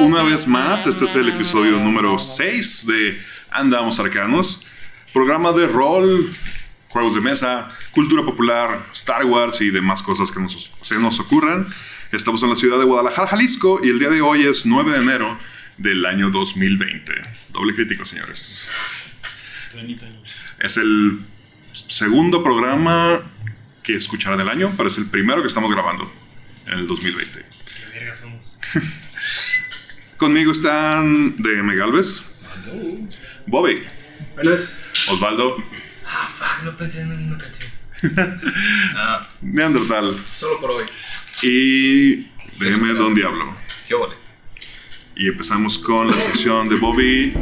una vez más. Este es el episodio número 6 de Andamos Arcanos, programa de rol, juegos de mesa, cultura popular, Star Wars y demás cosas que nos, se nos ocurran. Estamos en la ciudad de Guadalajara, Jalisco, y el día de hoy es 9 de enero del año 2020. Doble crítico, señores. Es el segundo programa que escucharán del año, pero es el primero que estamos grabando en el 2020. Qué verga somos. Conmigo están de Megalves, Bobby, Buenas. Osvaldo, Ah, fuck, no pensé en una canción. Ah, Neandertal solo por hoy. y DM Don Diablo. ¿Qué vale? Y empezamos con la sección de Bobby.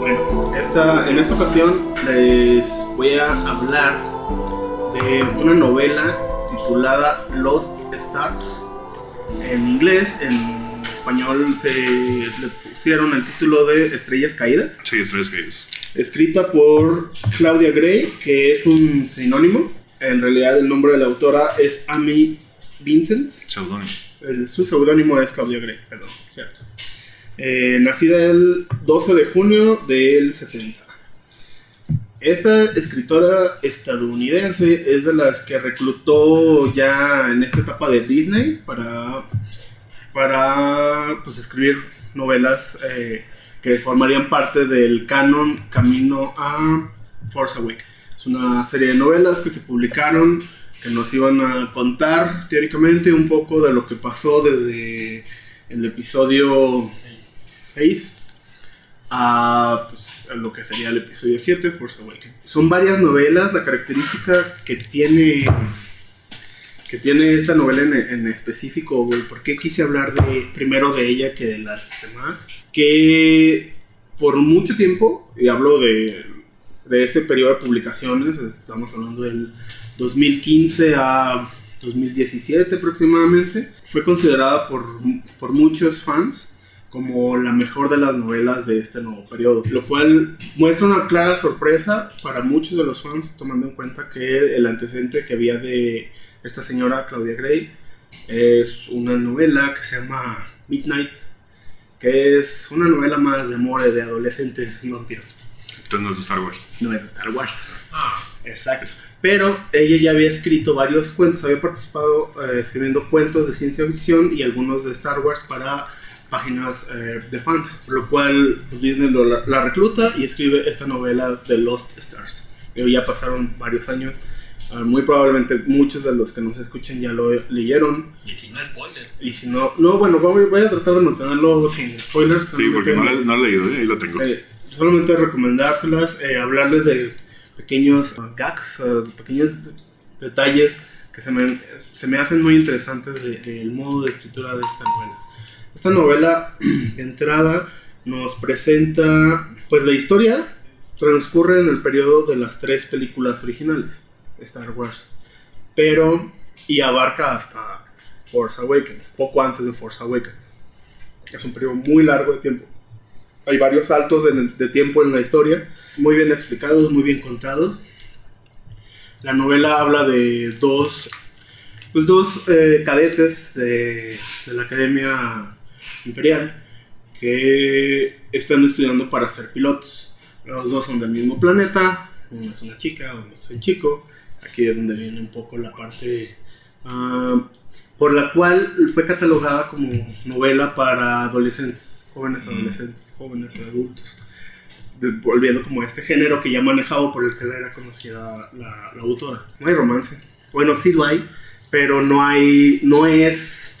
Bueno, esta, en esta ocasión les voy a hablar de una novela titulada Lost Stars. En inglés, en español se le pusieron el título de Estrellas Caídas. Sí, estrellas gays. Escrita por Claudia Gray, que es un sinónimo. En realidad el nombre de la autora es Amy Vincent. Pseudónimo. El- su seudónimo es Claudia Gray, perdón, cierto. Eh, nacida el 12 de junio del 70. Esta escritora estadounidense es de las que reclutó ya en esta etapa de Disney para, para pues, escribir novelas eh, que formarían parte del canon Camino a Force Awakens. Es una serie de novelas que se publicaron que nos iban a contar teóricamente un poco de lo que pasó desde el episodio 6 a, pues, a lo que sería el episodio 7, Force Awakens. Son varias novelas, la característica que tiene que tiene esta novela en, en específico, el por qué quise hablar de, primero de ella que de las demás, que por mucho tiempo, y hablo de, de ese periodo de publicaciones, estamos hablando del 2015 a 2017 aproximadamente, fue considerada por, por muchos fans como la mejor de las novelas de este nuevo periodo, lo cual muestra una clara sorpresa para muchos de los fans, tomando en cuenta que el antecedente que había de esta señora Claudia Gray es una novela que se llama Midnight, que es una novela más de amor de adolescentes y vampiros. Entonces no es de Star Wars. No es de Star Wars. Ah, Exacto. Pero ella ya había escrito varios cuentos, había participado eh, escribiendo cuentos de ciencia ficción y algunos de Star Wars para páginas eh, de fans, por lo cual pues, Disney lo- la, la recluta y escribe esta novela de Lost Stars. Eh, ya pasaron varios años, ah, muy probablemente muchos de los que nos escuchen ya lo leyeron y si no, spoiler. y si no, no, bueno, voy, voy a tratar de mantenerlo sin spoilers. Sí, porque no, no lo he leído, ¿eh? ahí lo tengo. eh, solamente recomendárselas, eh, hablarles de pequeños gags, uh, pequeños detalles que se me, se me hacen muy interesantes de- del modo de escritura de esta novela. Esta novela, entrada, nos presenta, pues la historia transcurre en el periodo de las tres películas originales, Star Wars, pero, y abarca hasta Force Awakens, poco antes de Force Awakens. Es un periodo muy largo de tiempo hay varios saltos de tiempo en la historia, muy bien explicados, muy bien contados. La novela habla de dos, pues dos eh, cadetes de, de la Academia Imperial que están estudiando para ser pilotos. Los dos son del mismo planeta, uno es una chica, uno es un chico. Aquí es donde viene un poco la parte ah, por la cual fue catalogada como novela para adolescentes, jóvenes adolescentes, jóvenes adultos. De- volviendo como a este género que ya manejaba por el que era conocida la, la autora. No hay romance. Bueno, sí lo hay, pero no hay, no es,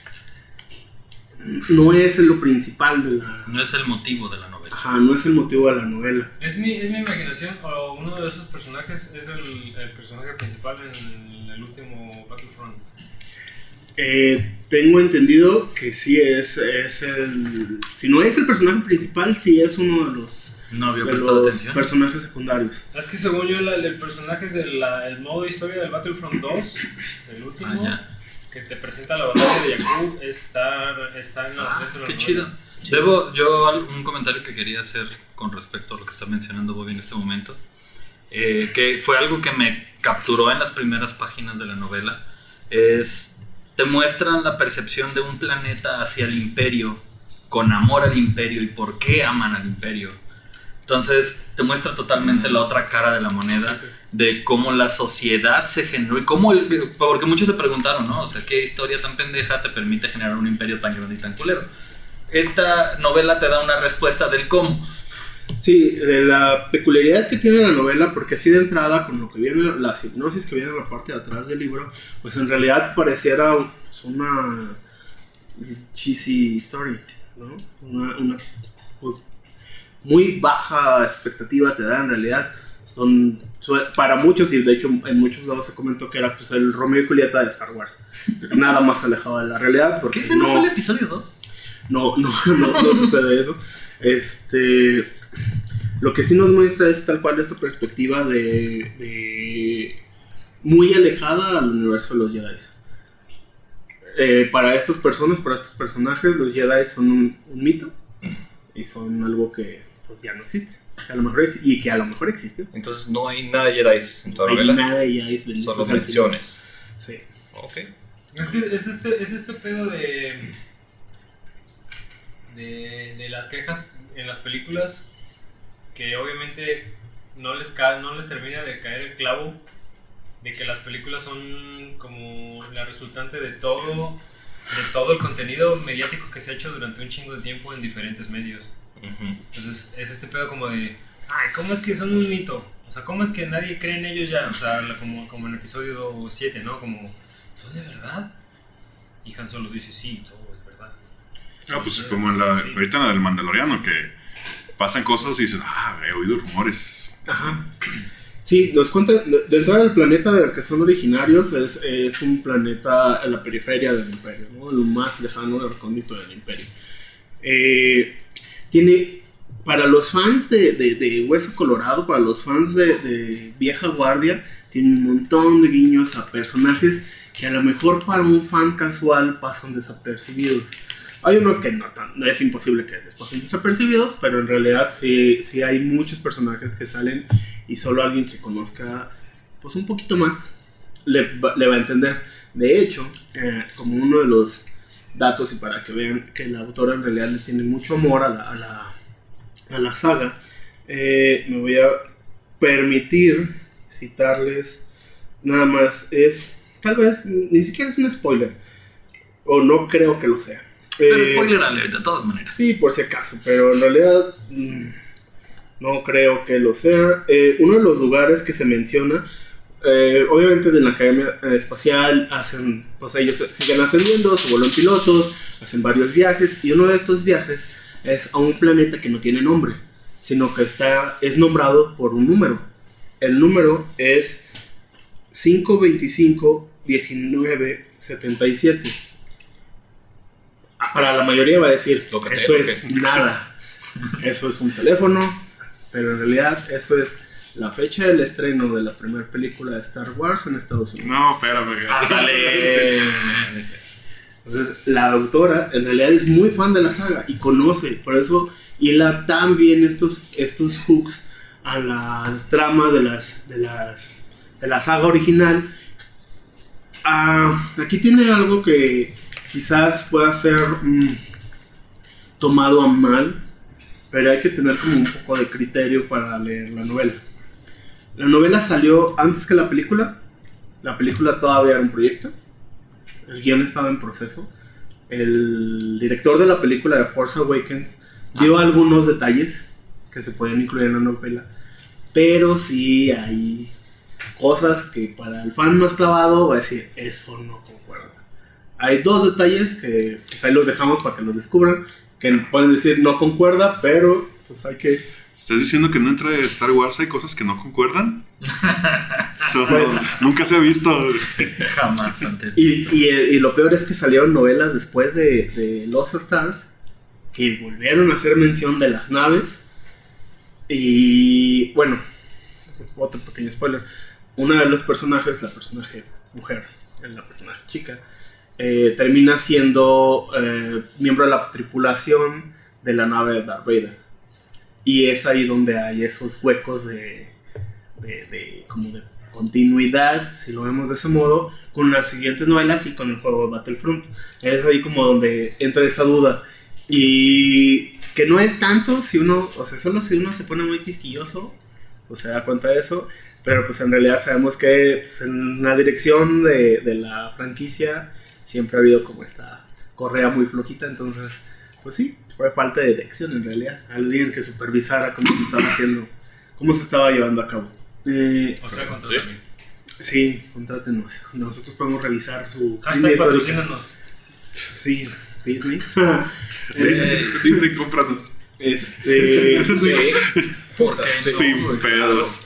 no es lo principal de la, No es el motivo de la novela. Ajá, no es el motivo de la novela. Es mi, es mi imaginación, o uno de esos personajes es el, el personaje principal en el último Battlefront. Eh, tengo entendido que sí es, es el... Si no es el personaje principal, sí es uno de los, No había de prestado los atención. personajes secundarios. Es que según yo, la- el personaje del modo historia del Battlefront 2, el último, Ah, ya. Que te presenta la batalla de Jakku, está, está en la, Ah, dentro de la qué chido. Debo, yo un comentario que quería hacer con respecto a lo que está mencionando Bobby en este momento, eh, que fue algo que me capturó en las primeras páginas de la novela, es te muestran la percepción de un planeta hacia el imperio, con amor al imperio y por qué aman al imperio. Entonces te muestra totalmente la otra cara de la moneda de cómo la sociedad se generó y cómo, el- porque muchos se preguntaron, ¿no? O sea, ¿qué historia tan pendeja te permite generar un imperio tan grande y tan culero? Esta novela te da una respuesta del cómo. Sí, de la peculiaridad que tiene la novela, porque así de entrada, con lo que viene, la hipnosis que viene en la parte de atrás del libro, pues en realidad pareciera pues, una cheesy story, ¿no? Una, una, pues, muy baja expectativa te da en realidad. Son, para muchos, y de hecho en muchos lados se comentó que era pues, el Romeo y Julieta de Star Wars. Nada más alejado de la realidad. Porque ¿Qué ese no, fue el episodio 2? no, no, no, no sucede eso. Este. Lo que sí nos muestra es tal cual esta perspectiva de. de- muy alejada al universo de los Jedi. Eh, para estas personas, para estos personajes, los Jedi son un, un mito y son algo que pues ya no existe. Que a lo mejor y que a lo mejor existe. Entonces no hay nada de Jedi en toda No la hay novela. nada de Jedi. Solo menciones. Sí. Ok. Es que es este, es este pedo de, de. de las quejas en las películas que obviamente no les, ca- no les termina de caer el clavo de que las películas son como la resultante de todo de todo el contenido mediático que se ha hecho durante un chingo de tiempo en diferentes medios. Entonces es este pedo como de, ay, ¿cómo es que son un mito? O sea, ¿cómo es que nadie cree en ellos ya? O sea, como, como en el episodio 7, ¿no? Como, ¿son de verdad? Y Han Solo dice, sí, todo es verdad. Ah, pues como en la, Sí. ahorita en la del Mandaloriano, que pasan cosas y dices, ah, he oído rumores. Ajá. Sí, nos cuenta, de de entrada el planeta del que son originarios es, es un planeta en la periferia del imperio, ¿no? lo más lejano, recóndito del imperio. Eh, tiene, para los fans de, de- Hueso Colorado, para los fans de, Vieja Guardia, tiene un montón de guiños a personajes que a lo mejor para un fan casual pasan desapercibidos. Hay unos que no, tan- es imposible que les pasen desapercibidos, pero en realidad sí, sí hay muchos personajes que salen y solo alguien que conozca pues un poquito más le va a entender. De hecho, eh, como uno de los datos y para que vean que la autora en realidad le tiene mucho amor a la, a la, a la saga, eh, me voy a permitir citarles nada más. Es, tal vez, ni siquiera es un spoiler, o no creo que lo sea. Pero Eh, spoiler alert, de todas maneras. Sí, por si acaso, pero en realidad mm, no creo que lo sea. Eh, uno de los lugares que se menciona, eh, obviamente de la Academia eh, Espacial, hacen, pues ellos siguen ascendiendo, se vuelven pilotos, hacen varios viajes, y uno de estos viajes es a un planeta que no tiene nombre, sino que está, es nombrado por un número. El número es 525 19 77. Ah, Para la mayoría va a decir, eso es nada. Eso es un teléfono, pero en realidad eso es la fecha del estreno de la primera película de Star Wars en Estados Unidos. No, espérame. Ándale. Entonces, la autora en realidad es muy fan de la saga y conoce, por eso hila tan bien estos, estos hooks a la trama de las, de las de la saga original. Ah, aquí tiene algo que quizás pueda ser mm, tomado a mal, pero hay que tener como un poco de criterio para leer la novela. La novela salió antes que la película. La película todavía era un proyecto. El guion estaba en proceso. El director de la película de Force Awakens dio algunos detalles que se pueden incluir en la novela. Pero sí hay cosas que para el fan más clavado va a decir, eso no concuerda. Hay dos detalles que pues, ahí los dejamos para que los descubran. Que pueden decir no concuerda, pero pues hay que... ¿Estás diciendo que entre Star Wars hay cosas que no concuerdan? Pues- nunca se ha visto. Jamás antes. Y, y, y lo peor es que salieron novelas después de, de Lost Stars que volvieron a hacer mención de las naves. Y bueno, otro pequeño spoiler. Una de los personajes, la personaje mujer, la personaje chica, eh, termina siendo eh, miembro de la tripulación de la nave de Darth Vader. Y es ahí donde hay esos huecos de, de, como de continuidad, si lo vemos de ese modo, con las siguientes novelas y con el juego de Battlefront. Es ahí como donde entra esa duda. Y que no es tanto si uno, o sea, solo si uno se pone muy quisquilloso, o se da cuenta de eso, pero pues en realidad sabemos que pues, en la dirección de, de la franquicia siempre ha habido como esta correa muy flojita, entonces, pues sí, fue falta de dirección en realidad, alguien que supervisara cómo se estaba haciendo, cómo se estaba llevando a cabo. Eh, O sea, contra Sí. contrátenos. Nosotros podemos revisar su Hashtag patrocínanos. Sí, Disney. Disney, Disney, cómpranos. este, Sí. Sí. Pedos.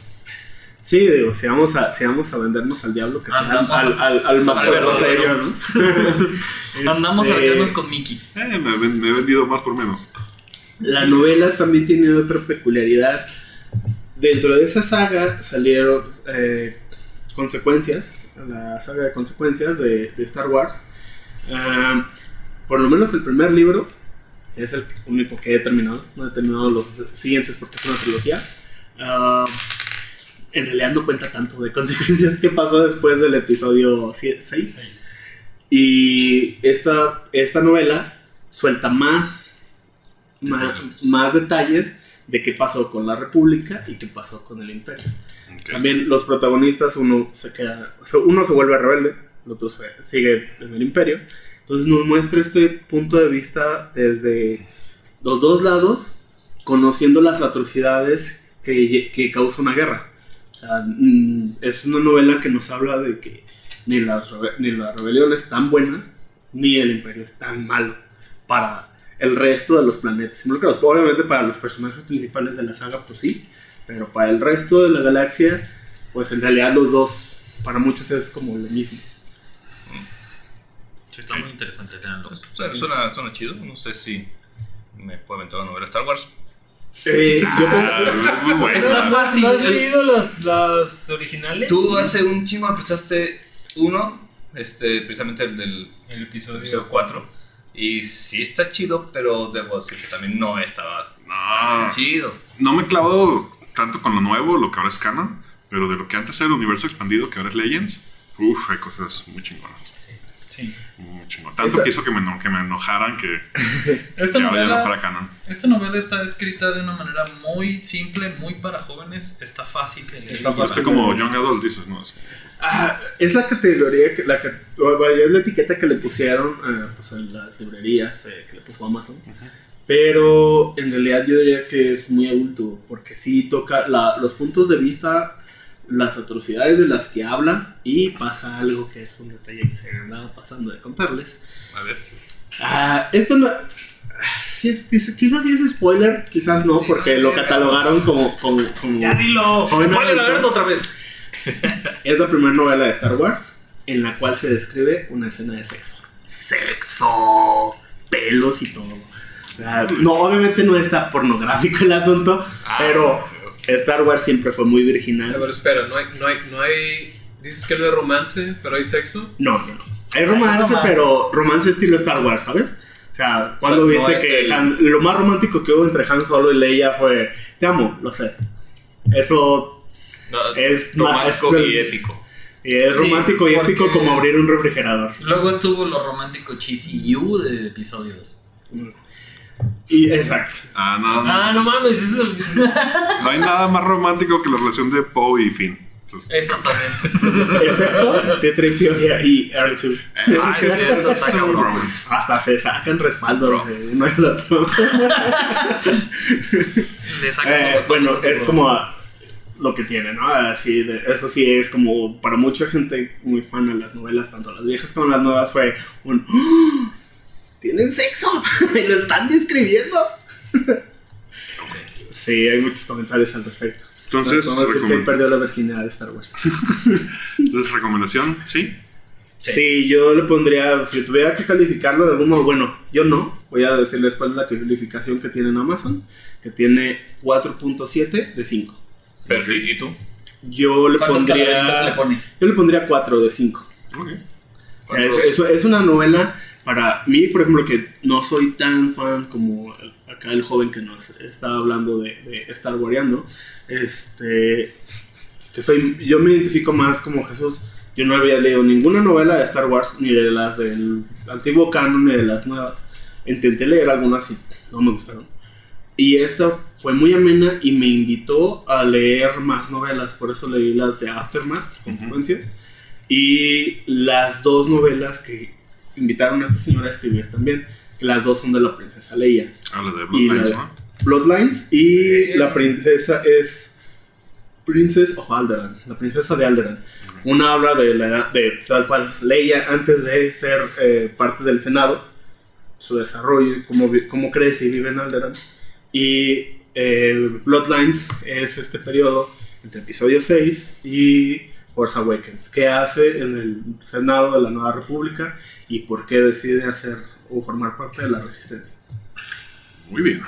Sí, digo, si vamos a, si vamos a vendernos al diablo, que sea al, Andamos al, al, al más al verdadero. ellos, ¿no? Andamos Este, cercanos con Mickey. Eh, me, me he vendido más por menos. La novela también tiene otra peculiaridad. Dentro de esa saga salieron eh, consecuencias, la saga de consecuencias de, de Star Wars. Ah, por lo menos el primer libro, que es el único que he terminado, no he terminado los siguientes porque es una trilogía. ah, en realidad no cuenta tanto de consecuencias que pasó después del episodio 6. Seis. Y esta, esta novela suelta más, más, detalles de qué pasó con la República y qué pasó con el Imperio. También los protagonistas, uno se queda, uno se vuelve rebelde, el otro se, sigue en el Imperio. Entonces nos muestra este punto de vista desde los dos lados, conociendo las atrocidades que, que causa una guerra. O sea, mm, es una novela que nos habla de que ni la, ni la rebelión es tan buena, ni el imperio es tan malo para el resto de los planetas involucrados. Obviamente para los personajes principales de la saga, pues sí, pero para el resto de la galaxia, pues en realidad los dos, para muchos es como lo mismo. Sí, está muy interesante, léanlo. Pues, Suena, suena, suena chido. No sé si me puedo aventar una novela Star Wars. Eh, yo Ah, muy bueno. Está fácil. ¿No has leído las, las originales? Tú hace un chingo me prestaste uno, este, precisamente el del El episodio episodio 4. Y sí está chido, pero debo decir que también no estaba No, chido. no me he clavado tanto con lo nuevo, lo que ahora es canon, pero de lo que antes era el universo expandido, que ahora es Legends, uff, hay cosas muy chingonas. Sí. Chingón. Tanto que hizo que me, que me enojaran que, Esta que ahora ya no fuera novela, canon. esta novela está escrita de una manera muy simple, muy para jóvenes. Está fácil de leer. Está fácil. Este como Young Adult, dices, ¿no? Es- Ah, es la categoría, que, la, es la etiqueta que le pusieron eh, pues, en las librerías eh, que le puso Amazon. Pero en realidad yo diría que es muy adulto, porque sí toca la- los puntos de vista, las atrocidades de las que habla y pasa algo que es un detalle que se me andaba pasando de contarles. A ver. Ah, esto no... sí es- dice- quizás sí es spoiler, quizás no, porque lo catalogaron como... como, como ¡Ya dilo! Spoiler alert otra vez. Es la primera novela de Star Wars en la cual se describe una escena de sexo. Sexo, pelos y todo. O sea, no, obviamente no está pornográfico el asunto, Ah, pero Star Wars siempre fue muy virginal. espera, no hay, no hay, no hay. Dices que no hay romance, pero hay sexo. No, no, no. Hay romance, romance. pero romance estilo Star Wars, ¿sabes? O sea, cuando O sea, no viste es que el- Han- lo más romántico que hubo entre Han Solo y Leia fue, te amo, lo sé. Eso No, Es romántico más- es- y épico. es Sí, romántico y épico como abrir un refrigerador. Luego estuvo lo romántico cheesy you de episodios. Y exacto. Ah, no, no. Ah, no mames, eso. No hay nada más romántico que la relación de Poe y Finn. Entonces, Exactamente. Efecto, C-3PO y R2. eso Ah, sí sí, eso. Hasta se sacan respaldo de uno del otro. Le Eh, bueno, es como lo que tiene, ¿no? Así de- eso sí es como para mucha gente muy fan de las novelas, tanto las viejas como las nuevas, fue un. ¡Tienen sexo! y lo están describiendo. Sí, hay muchos comentarios al respecto. Entonces, Vamos a decir que perdió la virginidad de Star Wars. Entonces, recomendación, ¿sí? Sí. yo le pondría, si tuviera que calificarlo de algún modo, bueno, yo no, voy a decirles cuál es la calificación que tiene en Amazon, que tiene 4.7 de 5. Pero, ¿y tú? Yo le ¿Cuántas calaveritas pondría... le pones? Yo le pondría 4 de 5. Ok. O sea, es, es- es una novela para mí, por ejemplo, que no soy tan fan como acá el joven que nos está hablando de, de Star Wareando. Este, que soy, yo me identifico más como Jesús. Yo no había leído ninguna novela de Star Wars, ni de las del antiguo canon, ni de las nuevas. Intenté leer algunas y no me gustaron. Y esta fue muy amena y me invitó a leer más novelas. Por eso leí las de Aftermath, Consecuencias. Y las dos novelas que invitaron a esta señora a escribir también. Que las dos son de la princesa Leia. De Y la Bloodlines, de- ¿no? Bloodlines y la princesa es Princess of Alderaan, la princesa de Alderaan. Una habla de la edad de tal cual Leia antes de ser eh, parte del Senado, su desarrollo, cómo, cómo crece y vive en Alderaan. Y eh, Bloodlines es este periodo entre episodio 6 y Force Awakens. ¿Qué hace en el Senado de la Nueva República y por qué decide hacer o formar parte de la resistencia? Muy bien.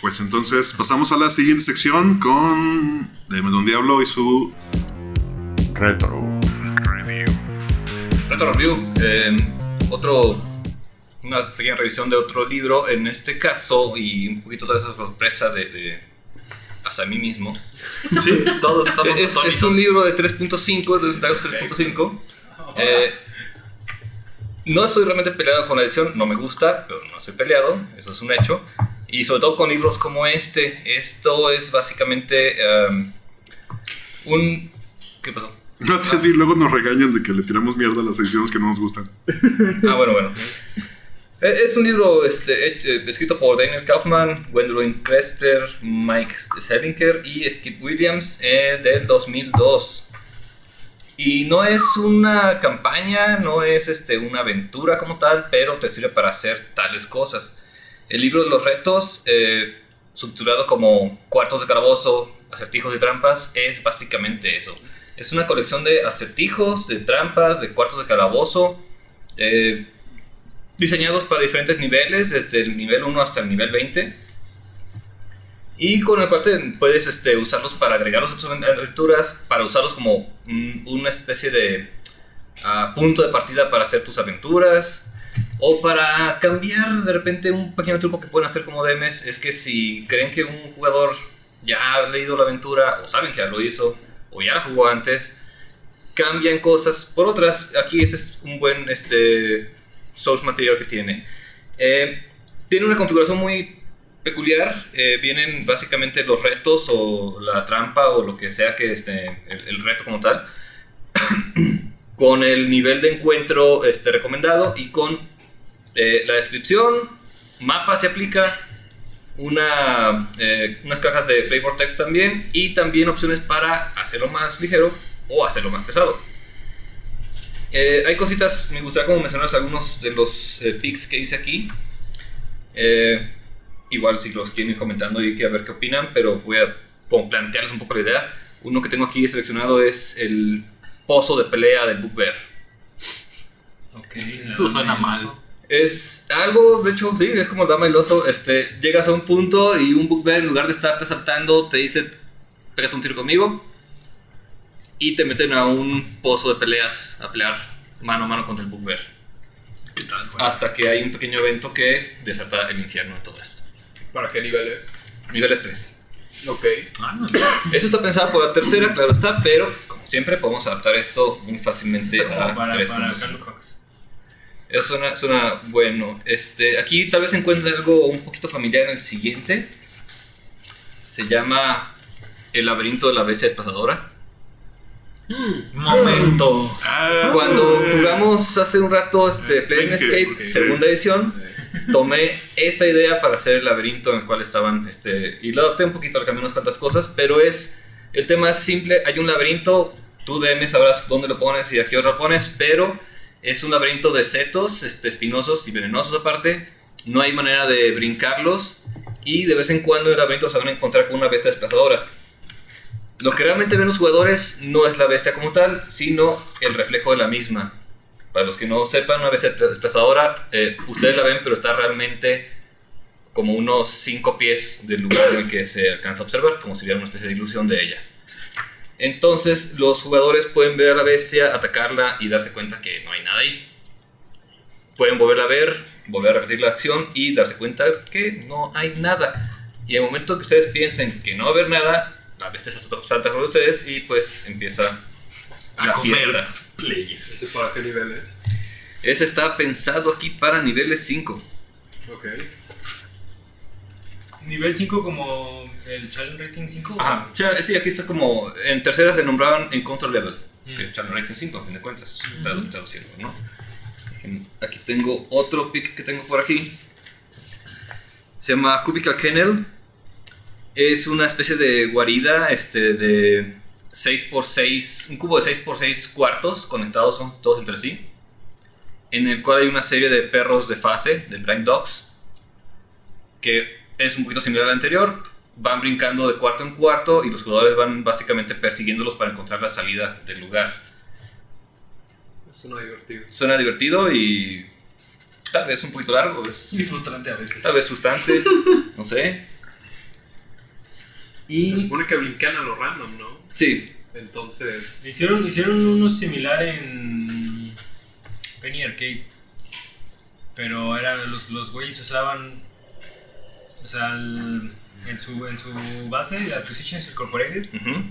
Pues entonces pasamos a la siguiente sección con Deme de un Diablo y su retro. Retro Review, eh, otro, una pequeña revisión de otro libro, en este caso, y un poquito de esa sorpresa de, de hasta mí mismo. Sí, todos estamos Es, es un libro de 3.5, de Star Wars 3.5. Eh, no estoy realmente peleado con la edición, no me gusta, pero no estoy peleado, eso es un hecho. Y sobre todo con libros como este, esto es básicamente um, un... ¿Qué pasó? No sé si luego nos regañan de que le tiramos mierda a las ediciones que no nos gustan. Ah, bueno, bueno. Eh, Es un libro este, eh, escrito por Daniel Kaufman, Gwendolyn Crester, Mike Selinker y Skip Williams eh, del 2002. Y no es una campaña, no es este, una aventura como tal, pero te sirve para hacer tales cosas. El libro de los retos, eh, subtitulado como Cuartos de Calabozo, Acertijos y Trampas, es básicamente eso. Es una colección de acertijos, de trampas, de cuartos de calabozo, eh, diseñados para diferentes niveles, desde el nivel 1 hasta el nivel 20. Y con el cual te puedes este, usarlos para agregarlos a tus aventuras, para usarlos como una especie de ah, punto de partida para hacer tus aventuras. O para cambiar de repente un pequeño truco que pueden hacer como DMs es que si creen que un jugador ya ha leído la aventura o saben que ya lo hizo o ya la jugó antes, cambian cosas por otras. Aquí ese es un buen este, source material que tiene. Eh, tiene una configuración muy peculiar. eh, vienen básicamente los retos o la trampa o lo que sea que este, el, el reto como tal. con el nivel de encuentro este, recomendado y con eh, la descripción, mapa se aplica, una, eh, unas cajas de flavor text también y también opciones para hacerlo más ligero o hacerlo más pesado. Eh, hay cositas, me gustaría como mencionar algunos de los eh, pics que hice aquí. Eh, igual si los quieren ir comentando y que a ver qué opinan, pero voy a como plantearles un poco la idea. Uno que tengo aquí seleccionado es el pozo de pelea del Bugbear. Ok, Eso suena mal. Es algo, de hecho, sí, es como Dama y el oso. Este, llegas a un punto y un Bugbear, en lugar de estarte saltando, te dice: Pégate un tiro conmigo. Y te meten a un pozo de peleas a pelear mano a mano contra el Bugbear. Hasta que hay un pequeño evento que desata el infierno en todo esto. ¿Para qué nivel es? Nivel 3. Ok. Ah, no. Eso está pensado por la tercera, claro está, pero como siempre podemos adaptar esto muy fácilmente a para, para 3.5. Carlos Fox. Eso suena, suena bueno. Este, aquí tal vez encuentren algo un poquito familiar en el siguiente. Se llama El laberinto de la bestia desplazadora. Momento. Ah, Cuando jugamos hace un rato este, Planescape, Planescape, segunda edición, tomé esta idea para hacer el laberinto en el cual estaban. Este, y lo adapté un poquito, le cambié unas cuantas cosas, pero es. El tema es simple: hay un laberinto, tú DM sabrás dónde lo pones y a qué hora lo pones, pero es un laberinto de setos, este, espinosos y venenosos aparte. No hay manera de brincarlos. y de vez en cuando en el laberinto se van a encontrar con una bestia desplazadora. Lo que realmente ven los jugadores no es la bestia como tal, sino el reflejo de la misma. Para los que no sepan, una bestia desplazadora, eh, ustedes la ven, pero está realmente como unos 5 pies del lugar en el que se alcanza a observar, como si hubiera una especie de ilusión de ella. Entonces, los jugadores pueden ver a la bestia, atacarla y darse cuenta que no hay nada ahí. Pueden volverla a ver, volver a repetir la acción y darse cuenta que no hay nada. Y en el momento que ustedes piensen que no va a haber nada, la bestia se salta con ustedes y pues empieza A la comer fiesta. players. ¿Ese para qué nivel es? Ese está pensado aquí para niveles 5. Ok. Nivel 5 como el Challenge Rating 5. Ajá, sí, aquí está como. En tercera se nombraban Encounter Level, Mm. que es Channel Rating 5, a fin de cuentas, tradu- traduciendo, ¿no? Aquí tengo otro pick que tengo por aquí. Se llama Cubicle Kennel. Es una especie de guarida este, de 6x6, un cubo de 6x6 cuartos conectados son todos entre sí. En el cual hay una serie de perros de fase, de Blind Dogs, que es un poquito similar al anterior. Van brincando de cuarto en cuarto y los jugadores van básicamente persiguiéndolos para encontrar la salida del lugar. Suena divertido. Suena divertido y tal vez un poquito largo, es- Y frustrante a veces. tal vez frustrante, no sé. Se Y supone que blinquean a lo random, ¿no? Sí, Entonces. Hicieron, hicieron uno similar en Penny Arcade. Pero eran los, los güeyes usaban. O sea, el- en, su, en su base, de Acquisitions Incorporated, ujú,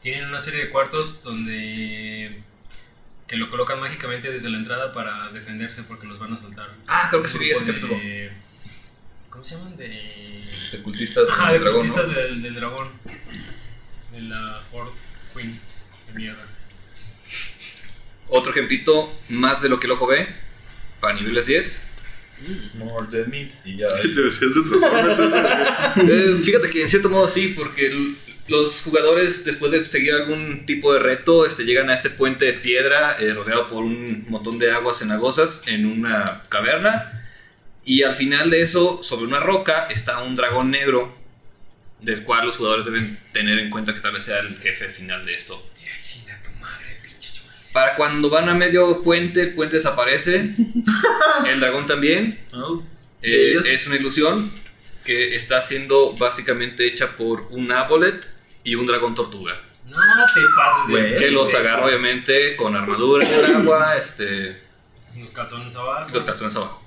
tienen una serie de cuartos donde. que lo colocan mágicamente desde la entrada para defenderse porque los van a asaltar. Ah, creo que sí ese capítulo. de- ¿Cómo se llaman? De. de cultistas Ah, del de dragón, ¿no? cultistas del, del dragón. La Horde Queen. De mierda. Otro ejemplito más de lo que el ojo ve, para niveles 10. More than meets the ¿Qué eye. te decías de Transformers? ese? Eh, fíjate que en cierto modo sí, porque el- los jugadores después de seguir algún tipo de reto este, llegan a este puente de piedra eh, rodeado por un montón de aguas cenagosas en una caverna y al final de eso sobre una roca está un dragón negro del cual los jugadores deben tener en cuenta que tal vez sea el jefe final de esto. Chinga tu madre, pinche. Para cuando van a medio puente, el puente desaparece, el dragón también, Oh, Eh, es una ilusión que está siendo básicamente hecha por un Abolet y un dragón tortuga. No te pases de. Que los agarra obviamente con armadura en el agua, este, Los calzones abajo. los calzones abajo.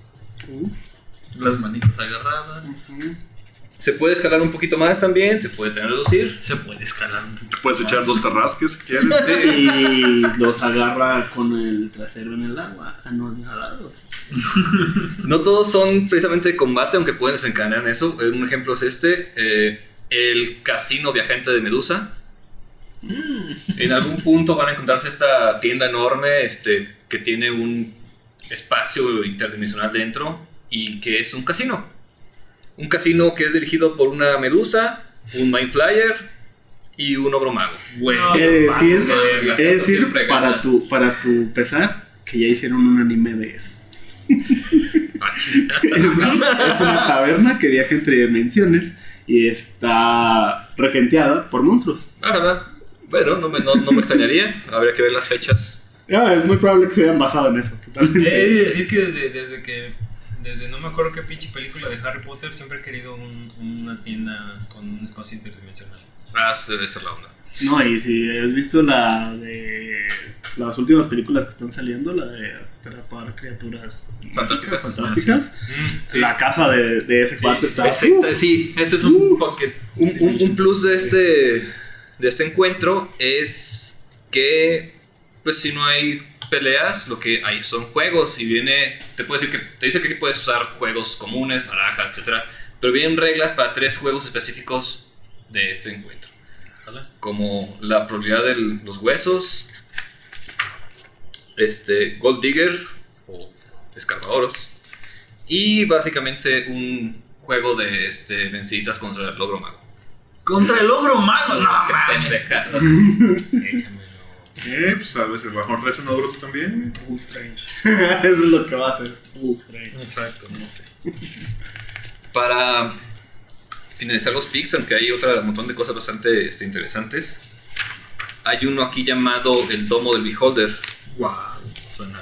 Las manitas agarradas. Se puede escalar un poquito más también, se puede tener reducir. Se puede escalar un poquito. Puedes echar dos tarrasques si quieres. Y los agarra con el trasero en el agua, anonadados. No todos son precisamente de combate, aunque pueden desencadenar en eso. Eh, Un ejemplo es este, eh, el casino viajante de Medusa. En algún punto van a encontrarse esta tienda enorme este, que tiene un espacio interdimensional dentro y que es un casino. Un casino que es dirigido por una medusa, un Mind Flyer y un ogro mago. Güey. No, He de decir, de he decir para tu, para tu pesar que ya hicieron un anime de eso. Es, es una taberna que viaja entre dimensiones y está regenteada por monstruos. Ah, bueno, no me, no- no me extrañaría. Habría que ver las fechas. Ah, es muy probable que se hayan basado en eso, He totalmente. de decir que desde, desde que. Desde no me acuerdo qué pinche película de Harry Potter siempre he querido un- una tienda con un espacio interdimensional. Ah, debe ser la onda. No, y si has visto la de las últimas películas que están saliendo, la de atrapar criaturas Fantásticas. fantásticas, Mm, la casa de, de ese cuate está... Ese- sí, ese es un pocket. Un, un- un plus de este, de este encuentro es que, pues si no hay peleas, lo que hay son juegos. Y viene, te puede decir que te dice que puedes usar juegos comunes, barajas, etcétera, pero vienen reglas para tres juegos específicos de este encuentro, Ojalá. como la probabilidad de los huesos, este Gold Digger o escarbadoros y básicamente un juego de este venciditas contra el logro mago. Contra el ogro mago. No, Qué mames. pendeja. Eh, pues a veces a lo mejor traes un ogro tú también. Full Strange. Eso es lo que va a hacer. Full Strange. Exactamente. Para finalizar los picks, aunque hay otro montón de cosas bastante este, interesantes. Hay uno aquí llamado el Domo del Beholder. Wow, suena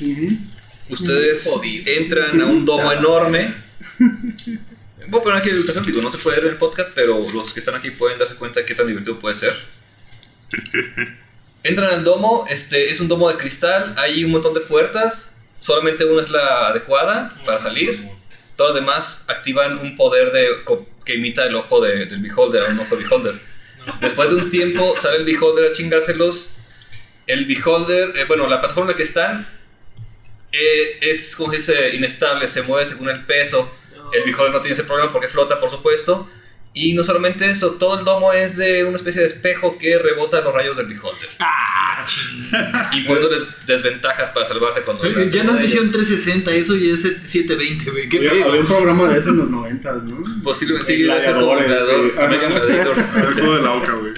bien. Ujú. Ustedes entran a un domo enorme. Voy a poner aquí la ilustración, digo, no se puede ver en el podcast, pero los que están aquí pueden darse cuenta de qué tan divertido puede ser. Entran al domo, este es un domo de cristal, hay un montón de puertas, solamente una es la adecuada para salir. Todos los demás activan un poder de, que imita el ojo de- del beholder, un ojo de beholder. Después de un tiempo sale el beholder a chingárselos. El beholder, eh, bueno, la plataforma en la que están eh, es, como se dice, inestable, se mueve según el peso. El beholder no tiene ese problema porque flota, por supuesto. Y no solamente eso, todo el domo es de una especie de espejo que rebota los rayos del beholder. Ah, ching. Imponiéndoles desventajas para salvarse cuando... Eh, Ya no es visión 360, eso ya es 720, güey. ¿Qué Había, pedo? había un programa de eso en los noventas, ¿no? Posiblemente sí, Gladiadores, gladiador. Gladiator. El juego de la oca, güey.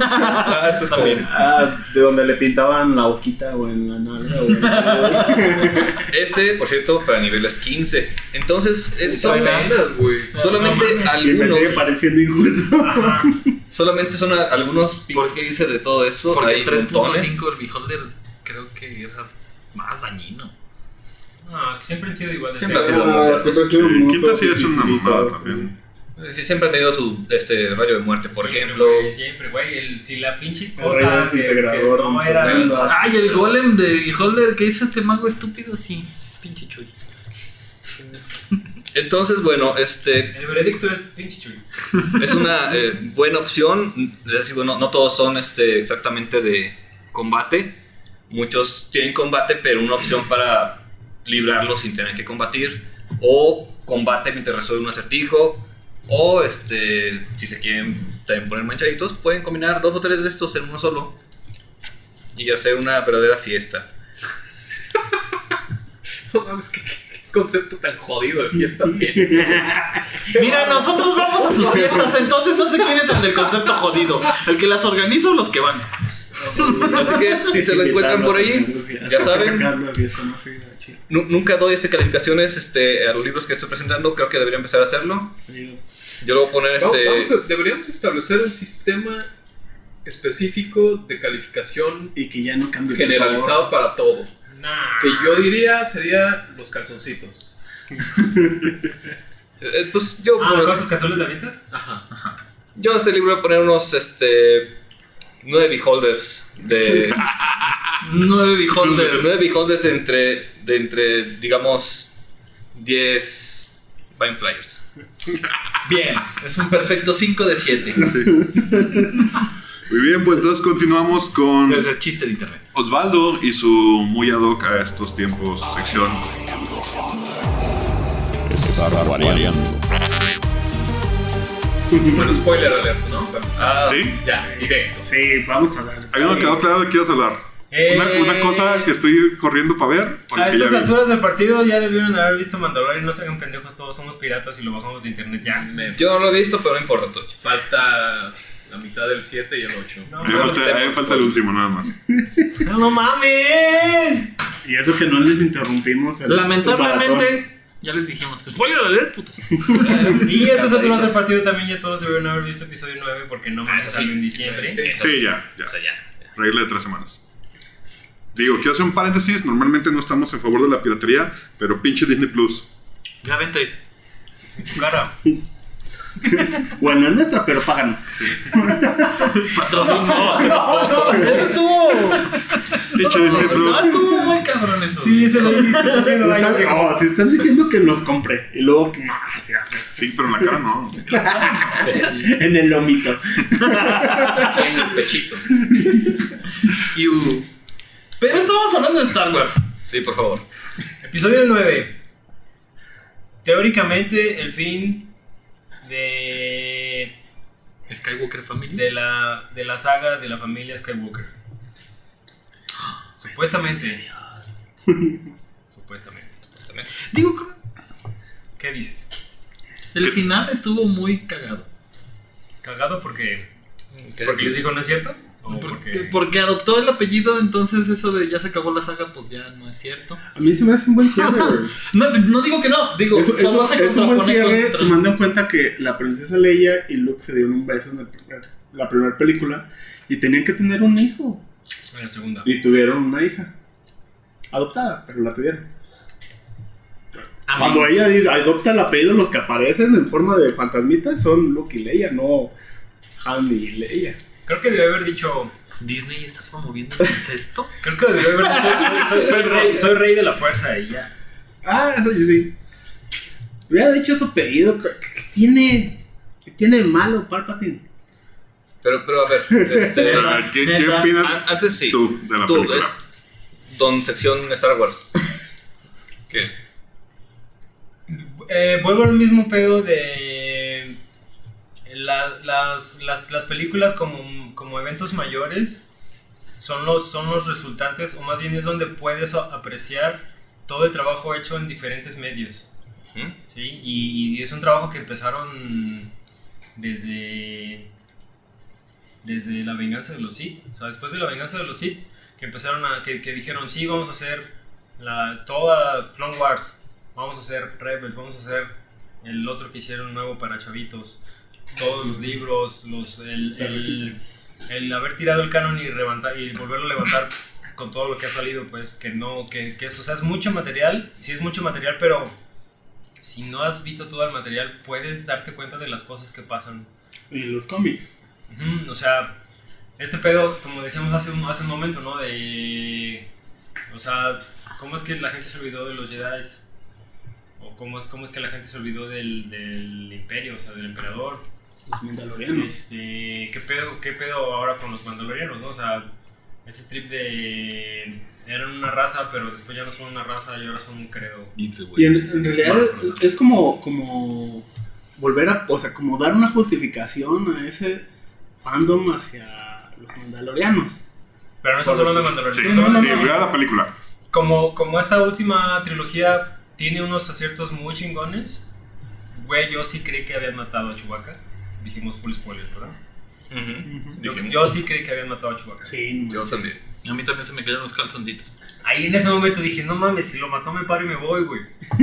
Ah, eso es como... Ah, de donde le pintaban la boquita o en la nalga o en Ese, por cierto, para niveles 15. Entonces, es enanas, güey. solamente me algunos... sigue pareciendo injusto. Ajá. Solamente son a- algunos picks que hice de todo esto. Porque Hay montones. 3.5 el Beholder creo que era más dañino. No, es que siempre han sido igual de Siempre ha sido Ah, siempre ha sido Sí, muy Quinta sí es una sofisticado, mamada sí. también. Sí, siempre han tenido su este, rayo de muerte, por Siempre, ejemplo. güey, siempre, güey. el- Si la pinche El cosa. rey que- que no era. Ay, el golem de Beholder que hizo este mago estúpido, sí. Pinche chuy. Entonces, bueno, este El veredicto es pinche chuy. es una eh, buena opción. Es decir, bueno, no todos son este, exactamente de combate. Muchos tienen combate, pero una opción para librarlos sin tener que combatir. O combate mientras resuelven un acertijo. O este, si se quieren también poner manchaditos, pueden combinar dos o tres de estos en uno solo. Y hacer una verdadera fiesta. No mames, ¿qué, concepto tan jodido de fiesta tienes. Mira, nosotros vamos a sus fiestas, entonces no sé quién es el del concepto jodido. El que las organiza o los que van. Así que si se lo encuentran por ahí, ya saben. Nunca doy este calificaciones este, a los libros que estoy presentando. Creo que debería empezar a hacerlo. Yo lo voy a poner Vamos- este. vamos a- deberíamos establecer un sistema específico de calificación Y que ya no cambie. por generalizado para todo. Nah. Que yo diría sería los calzoncitos. eh, pues yo, Ah, bueno, ¿cuántos cazuelas le avientas? Ajá. yo a este libro voy a poner unos este, nueve beholders. De, Nueve Beholders. nueve beholders entre, de entre, digamos, 10 Vine Flyers. Bien, es un perfecto 5 de 7. Sí. Muy bien, pues entonces continuamos con Es el chiste de internet. Osvaldo y su muy ad hoc a estos tiempos sección. Estar variando. Bueno, spoiler alert, ¿no? Ah, ¿Sí? Ya, directo. Sí, vamos a hablar. Ahí no me quedó claro de qué ibas a hablar. Eh, Una, una cosa que estoy corriendo para ver. A que ya estas vi. alturas del partido ya debieron haber visto Mandalorian. No se hagan pendejos, todos somos piratas y lo bajamos de internet ya. Me Yo no lo he visto, pero no importa, Tocho. falta la mitad del 7 y el 8. No, A mí me falta, a mí me falta el último, nada más. no, no mames. Y eso que no les interrumpimos. el-. Lamentablemente, ya les dijimos. Spoiler alert, putos. Y a estas alturas del partido también ya todos debieron haber visto episodio 9 porque no mames, salió en diciembre. Sí. Sí, ya, ya. O sea, ya. Regla de tres semanas. Digo, quiero hacer un paréntesis. Normalmente no estamos en favor de la piratería, pero pinche Disney Plus. Ya vente. En su cara. Bueno, es nuestra, pero páganos. Patrocinó. No, no, eso estuvo. Pinche Disney Plus. No, estuvo muy cabrón eso. Sí, se lo he visto. Está haciendo. Estás- oh, si estás diciendo que nos compré y luego que no, sí, Sí, pero en la cara no. en el lomito. En el pechito. You. Pero estábamos hablando de Star Wars. Sí, por favor. Episodio 9. Teóricamente, el fin de, Skywalker Family. de, la, de la saga de la familia Skywalker. Supuestamente. Supuestamente. Digo, ¿cómo? ¿Qué dices? el final estuvo muy cagado. ¿Cagado porque, ¿Qué porque les dijo no es cierto? Porque, adoptó el apellido, entonces eso de ya se acabó la saga, pues ya no es cierto. A mí se me hace un buen cierre, güey. No, no digo que no, digo, Eso, solo eso- se es un buen cierre contra- tomando en cuenta que la princesa Leia y Luke se dieron un beso en el primer- la primera película y tenían que tener un hijo. En la segunda. Y tuvieron una hija. Adoptada, pero la tuvieron. A mí- Cuando ella dice- adopta el apellido, los que aparecen en forma de fantasmitas son Luke y Leia, no Han y Leia. Creo que debe haber dicho... Disney está promoviendo el incesto. Creo que debe haber dicho... Soy, soy- soy rey, soy rey de la fuerza y ya. Ah, eso yo sí. Hubiera dicho su apellido. ¿Qué, tiene? ¿Qué tiene malo Palpatine? Pero, pero a ver, este, Ah, ¿Qué, qué neta, opinas a- antes sí. tú de la Tú, película? es- Don sección Star Wars. ¿Qué? Eh, vuelvo al mismo pedo de la- las, las, las películas como, como eventos mayores son los, son los resultantes, o más bien es donde puedes apreciar todo el trabajo hecho en diferentes medios. ¿Mm? ¿sí? Y, y es un trabajo que empezaron desde, desde la venganza de los Sith. O sea, después de la venganza de los Sith, que empezaron a, que, que dijeron, sí, vamos a hacer la, toda Clone Wars, vamos a hacer Rebels, vamos a hacer el otro que hicieron nuevo para chavitos, todos los libros, los, el, el, el haber tirado el canon y, levantar, y volverlo a levantar con todo lo que ha salido, pues que no, que, que es, o sea, es mucho material, sí es mucho material, pero si no has visto todo el material, puedes darte cuenta de las cosas que pasan. Y los cómics. O sea, este pedo, como decíamos hace un, hace un momento, ¿no? De. O sea, ¿cómo es que la gente se olvidó de los Jedi? ¿O cómo es, cómo es que la gente se olvidó del, del Imperio, o sea, del Emperador? Los mandalorianos. Este, ¿qué pedo, ¿Qué pedo ahora con los mandalorianos, no? O sea, ese trip de. Eran una raza, pero después ya no son una raza y ahora son un credo. Y en, en realidad es como, como volver a, o sea, como dar una justificación a ese fandom hacia los mandalorianos. Pero no estamos hablando de mandalorianos. Sí, hablando sí, vea la película. como, como esta última trilogía tiene unos aciertos muy chingones, güey, yo sí creí que habían matado a Chewbacca. Dijimos full spoiler, ¿verdad? Yo, sí creí que habían matado a Chewbacca. Sí, Yo también. A mí también se me cayeron los calzoncitos. Ahí en ese momento dije, no mames, si lo mató me paro y me voy, güey.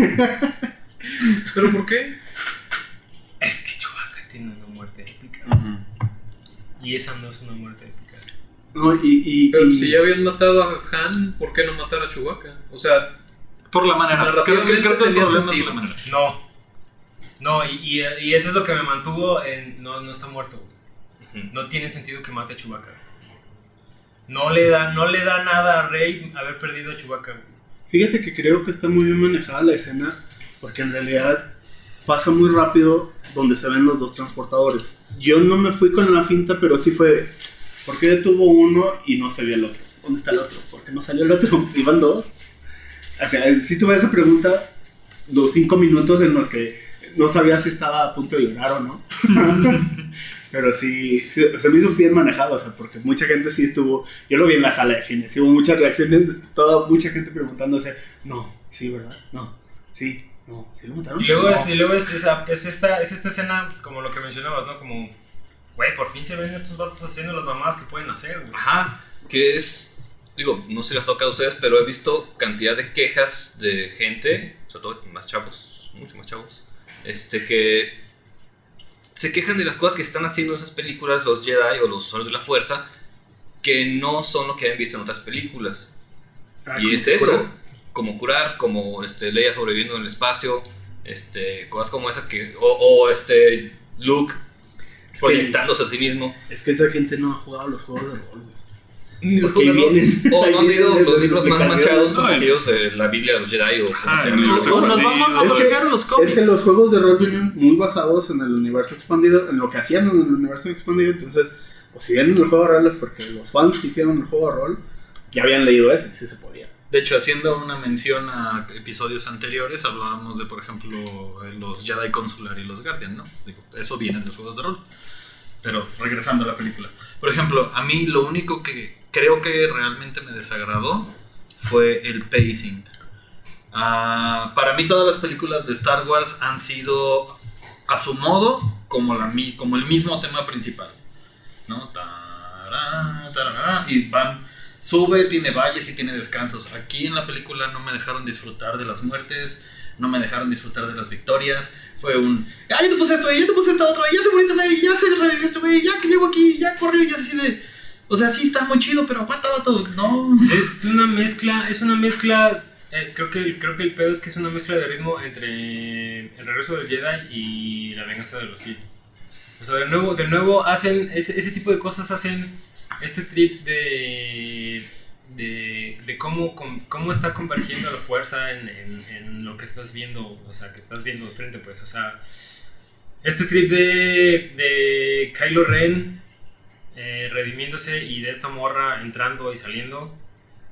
¿Pero por qué? Es que Chewbacca tiene una muerte épica. Y esa no es una muerte épica. No, y, y, Pero y- si ya habían matado a Han, ¿por qué no matar a Chewbacca? O sea, Por la manera. Creo creo que el problema es la manera. No. No, y, y, y eso es lo que me mantuvo en... No, no está muerto. No tiene sentido que mate a Chewbacca. No le da, no le da nada a Rey haber perdido a Chewbacca. güey. Fíjate que creo que está muy bien manejada la escena, porque en realidad pasa muy rápido donde se ven los dos transportadores. Yo no me fui con la finta, pero sí fue, ¿por qué detuvo uno y no se vio el otro? ¿Dónde está el otro? ¿Por qué no salió el otro? ¿Iban dos? O sea, si tuve esa pregunta, los cinco minutos en los que no sabía si estaba a punto de llorar o no. Pero sí, sí, se me hizo bien manejado, o sea, porque mucha gente sí estuvo, yo lo vi en la sala de cine, sí hubo muchas reacciones, toda, mucha gente preguntándose, no, sí, ¿verdad? No, sí, no, sí lo mataron. Y luego, No. es, y luego es, esa, es, esta, es esta escena, como lo que mencionabas, ¿no? Como, güey, por fin se ven estos vatos haciendo las mamadas que pueden hacer, güey. Ajá, que es, digo, no sé si las toca a ustedes, pero he visto cantidad de quejas de gente, sobre todo más chavos, mucho más chavos, este que se quejan de las cosas que están haciendo esas películas, los Jedi o los usuarios de la fuerza, que no son lo que han visto en otras películas. Ah, y es eso, como curar, como este, Leia sobreviviendo en el espacio, este, cosas como esa que, o, o, este, Luke Es que- proyectándose a sí mismo. Es que esa gente no ha jugado los juegos de rol, Porque ahí rol, vienen- o ahí no han vienen leído desde los libros más manchados como aquellos de la Biblia de los Jedi o como Ajá, se llama. Pues nos vamos a los cómics. Es que los juegos de rol vienen muy basados en el universo expandido, en lo que hacían en el universo expandido. Entonces, pues si vienen el juego de rol es porque los fans que hicieron el juego de rol ya habían leído eso y sí se podía. De hecho, haciendo una mención a episodios anteriores, hablábamos de, por ejemplo, eh, los Jedi Consular y los Guardian, ¿no? Digo, eso viene de los juegos de rol. Pero regresando a la película. Por ejemplo, a mí lo único que creo que realmente me desagradó fue el pacing. Ah, para mí todas las películas de Star Wars han sido a su modo como, la, como el mismo tema principal. ¿No? Tal, tal, y van, sube, tiene valles y tiene descansos. Aquí en la película no me dejaron disfrutar de las muertes, no me dejaron disfrutar de las victorias. Fue un, ah, ya te puse esto, ya te puse esto otro, ya se murió este güey, ya se revivió este güey, ya que llego aquí, ya corrió, ya así de... O sea, sí está muy chido, pero aguanta, vato, no. Es una mezcla, es una mezcla. eh, creo, que, creo que el pedo es que es una mezcla de ritmo entre el regreso del Jedi y la venganza de los Sith. O sea, de nuevo, de nuevo hacen ese, tipo de cosas hacen este trip de de, de cómo, cómo está convergiendo la fuerza en, en- en lo que estás viendo, o sea, que estás viendo de frente, pues, o sea, este trip de, de Kylo Ren eh, redimiéndose y de esta morra entrando y saliendo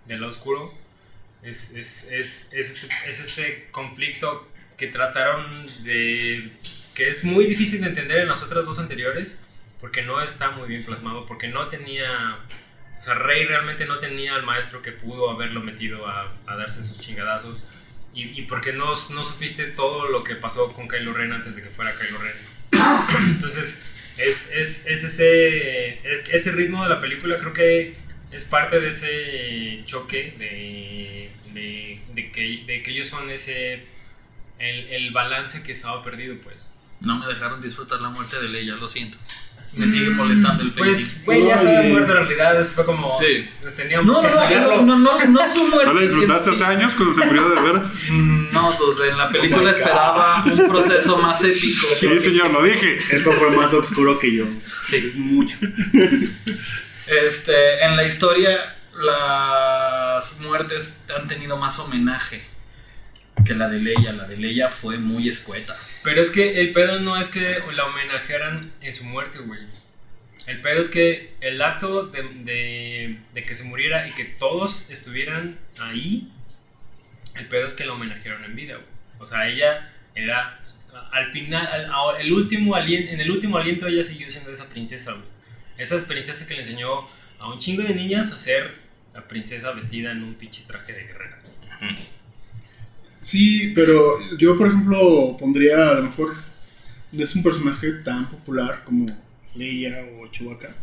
del oscuro. Es, es, es, es, este, es este conflicto que trataron de que es muy difícil de entender en las otras dos anteriores porque no está muy bien plasmado porque no tenía o sea Rey realmente no tenía al maestro que pudo haberlo metido a, a darse sus chingadazos. Y, y porque no, no supiste todo lo que pasó con Kylo Ren antes de que fuera Kylo Ren. Entonces, es, es, es ese, es- ese ritmo de la película, creo que es parte de ese choque de, de, de que, de que ellos son ese. El, el balance que estaba perdido, pues. No me dejaron disfrutar la muerte de Leia, lo siento. Me sigue molestando el Pues, pacing. güey, ya se había muerto en realidad. Eso fue como. Sí. Teníamos No, que no, sacarlo. no, no, no, no su muerte. ¿No la disfrutaste hace años cuando se murió de veras? No, dude, en la película Oh esperaba un proceso más épico. Sí, señor, lo dije. Eso fue más oscuro que yo. Sí. Es mucho. Este, en la historia, las muertes han tenido más homenaje que la de Leia. La de Leia fue muy escueta. Pero es que el pedo no es que la homenajearan en su muerte, güey. El pedo es que el acto de, de- de que se muriera y que todos estuvieran ahí, el pedo es que la homenajearon en vida, güey. O sea, ella era, al final, al- el último alien, en el último aliento ella siguió siendo esa princesa, güey. Esa princesa que le enseñó a un chingo de niñas a ser la princesa vestida en un pinche traje de guerrera. Sí, pero yo, por ejemplo, pondría a lo mejor. No es un personaje tan popular como Leia o Chewbacca.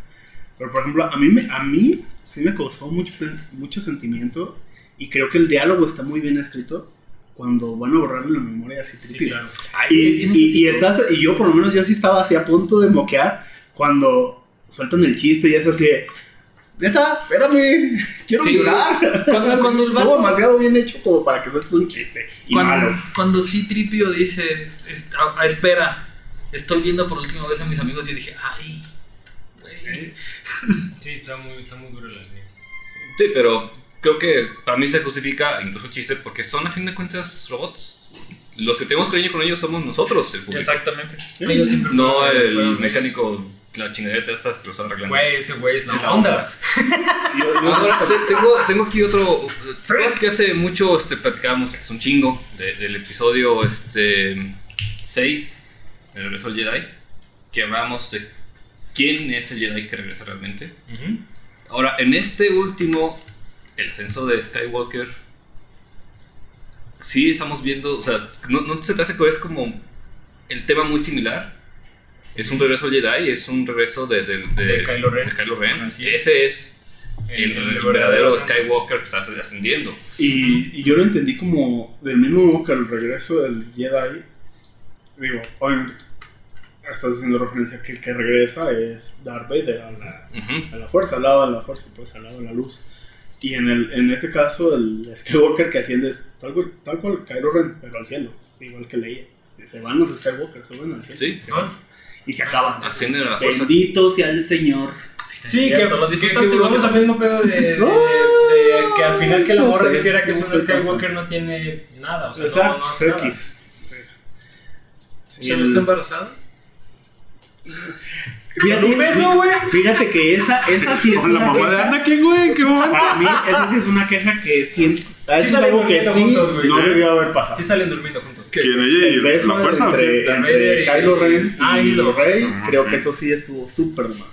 Pero, por ejemplo, a mí, me, a mí sí me causó mucho, mucho sentimiento. Y creo que el diálogo está muy bien escrito. Cuando van a borrarle la memoria así Sí, claro. Y, y, y estás, y yo por lo menos yo sí estaba así a punto de moquear cuando sueltan el chiste y es así, neta, espérame, quiero Sí, llorar. cuando- cuando el Estuvo vato- demasiado bien hecho como para que sueltes un chiste y malo. Cuando, sí Tripio dice, espera, estoy viendo por última vez a mis amigos, yo dije, ay, güey. Sí, está muy, está muy duro la línea. Sí, pero creo que para mí se justifica incluso el chiste porque son a fin de cuentas robots. Los que tenemos cariño con ellos somos nosotros, el público. Exactamente. Ellos siempre No el mecánico, la chingadera esa que lo están arreglando. Güey, ese güey es la la onda. Yo- yo- Ahora, te- tengo, tengo aquí otro. ¿Te acuerdas que hace mucho este, platicábamos, que es un chingo, de- del episodio este, 6, El regreso al Jedi? Que hablamos de quién es el Jedi que regresa realmente. Ahora, en este último, el ascenso de Skywalker, sí estamos viendo, o sea, no, no se te hace que es como el tema muy similar. Es un regreso al Jedi, es un regreso de, de, De Kylo Ren. de Kylo Ren. Así es. Ese es el, el verdadero. Skywalker que está ascendiendo. Y, y yo lo entendí como del mismo modo que el regreso del Jedi. Digo, obviamente, estás haciendo referencia que el que regresa es Darth Vader a la, a la fuerza, al lado de la fuerza, pues al lado de la luz. Y en, el, en este caso, el Skywalker que asciende es tal cual, tal cual Kylo Ren, pero al cielo, igual que Leia. Se van los Skywalker, se van al cielo. Sí. se van. Y se acaban. Ascienden a la fuerza. Bendito sea el Señor. Sí, que, Cierto, que, que volvamos al que mismo pedo de, de- de- No, de que al final que la no morra dijera que es no un sé Skywalker no tiene nada. O sea, no, Exacto, no hace nada. X. ¿Se no está embarazada? Fíjate, un beso, güey. Fíjate que esa, esa sí es la una mamá de queja. Anakin, güey, ¿en qué momento? Para mí, esa sí es una queja que siento. Es algo que sí juntos, güey. no debió haber pasado. Sí salen durmiendo juntos. ¿Quién ella y el beso la fuerza? entre, entre y- Kylo Ren Ah, y y lo- Rey, Ah, creo sí. que eso sí estuvo súper de más.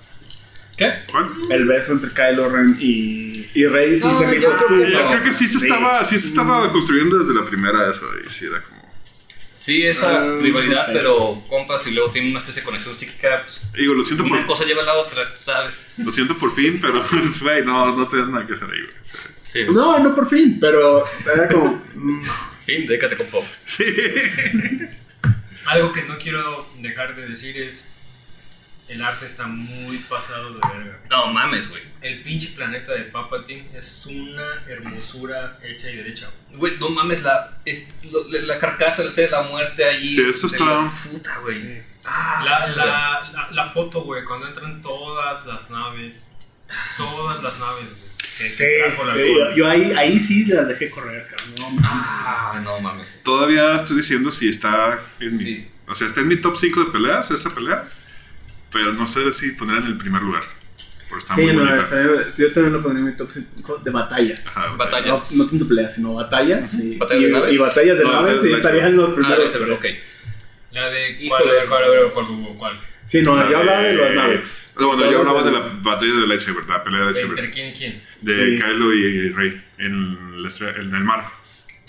¿Qué? ¿Cuál? El beso entre Kylo Ren y, y Rey sí No, se me yo hizo creo que súper. Yo creo que sí se Sí. estaba, sí se estaba construyendo desde la primera eso, y sí era como... Sí, esa Ah, rivalidad, no sé. pero compas y luego tiene una especie de conexión psíquica. Pues, Digo, lo siento una por, cosa lleva a la otra, ¿sabes? lo siento por fin, pero, güey, no, no te da nada que hacer ahí, güey. Sí. No, no por fin, pero era como. Fin, déjate con pop. Sí. Algo que no quiero dejar de decir es. El arte está muy pasado de verga. No mames, güey. El pinche planeta de Palpatine es una hermosura hecha y derecha. Güey, no mames, la, es- lo- la, carcasa, de la muerte ahí. Sí, eso está- las- Puta, güey. Ah, La, la, la, la foto, güey, cuando entran todas las naves. Todas las naves que Sí, la yo, yo ahí, ahí sí las dejé correr, cabrón. No, mames. Ah, no mames. Todavía estoy diciendo si está en mi, Sí. o sea, está en mi top 5 de peleas, esa pelea, pero no sé si ponerla en el primer lugar. Está Sí, muy no, estaría- yo también lo pondría en mi top 5 de batallas. Ajá, Batallas. No, no tanto peleas, sino batallas. sí. ¿Batallas y, de naves? y batallas de No, naves de- estarían los Ah, primeros. tres. ok. La de. Híjole. ¿Cuál, cuál, cuál, cuál, cuál, cuál? Sí, no, La yo hablaba de- las naves. No, bueno, yo hablaba de la batalla de lightsaber, la pelea de ¿Entre lightsaber. quién y quién? De Sí. Kylo y Rey en, la el mar.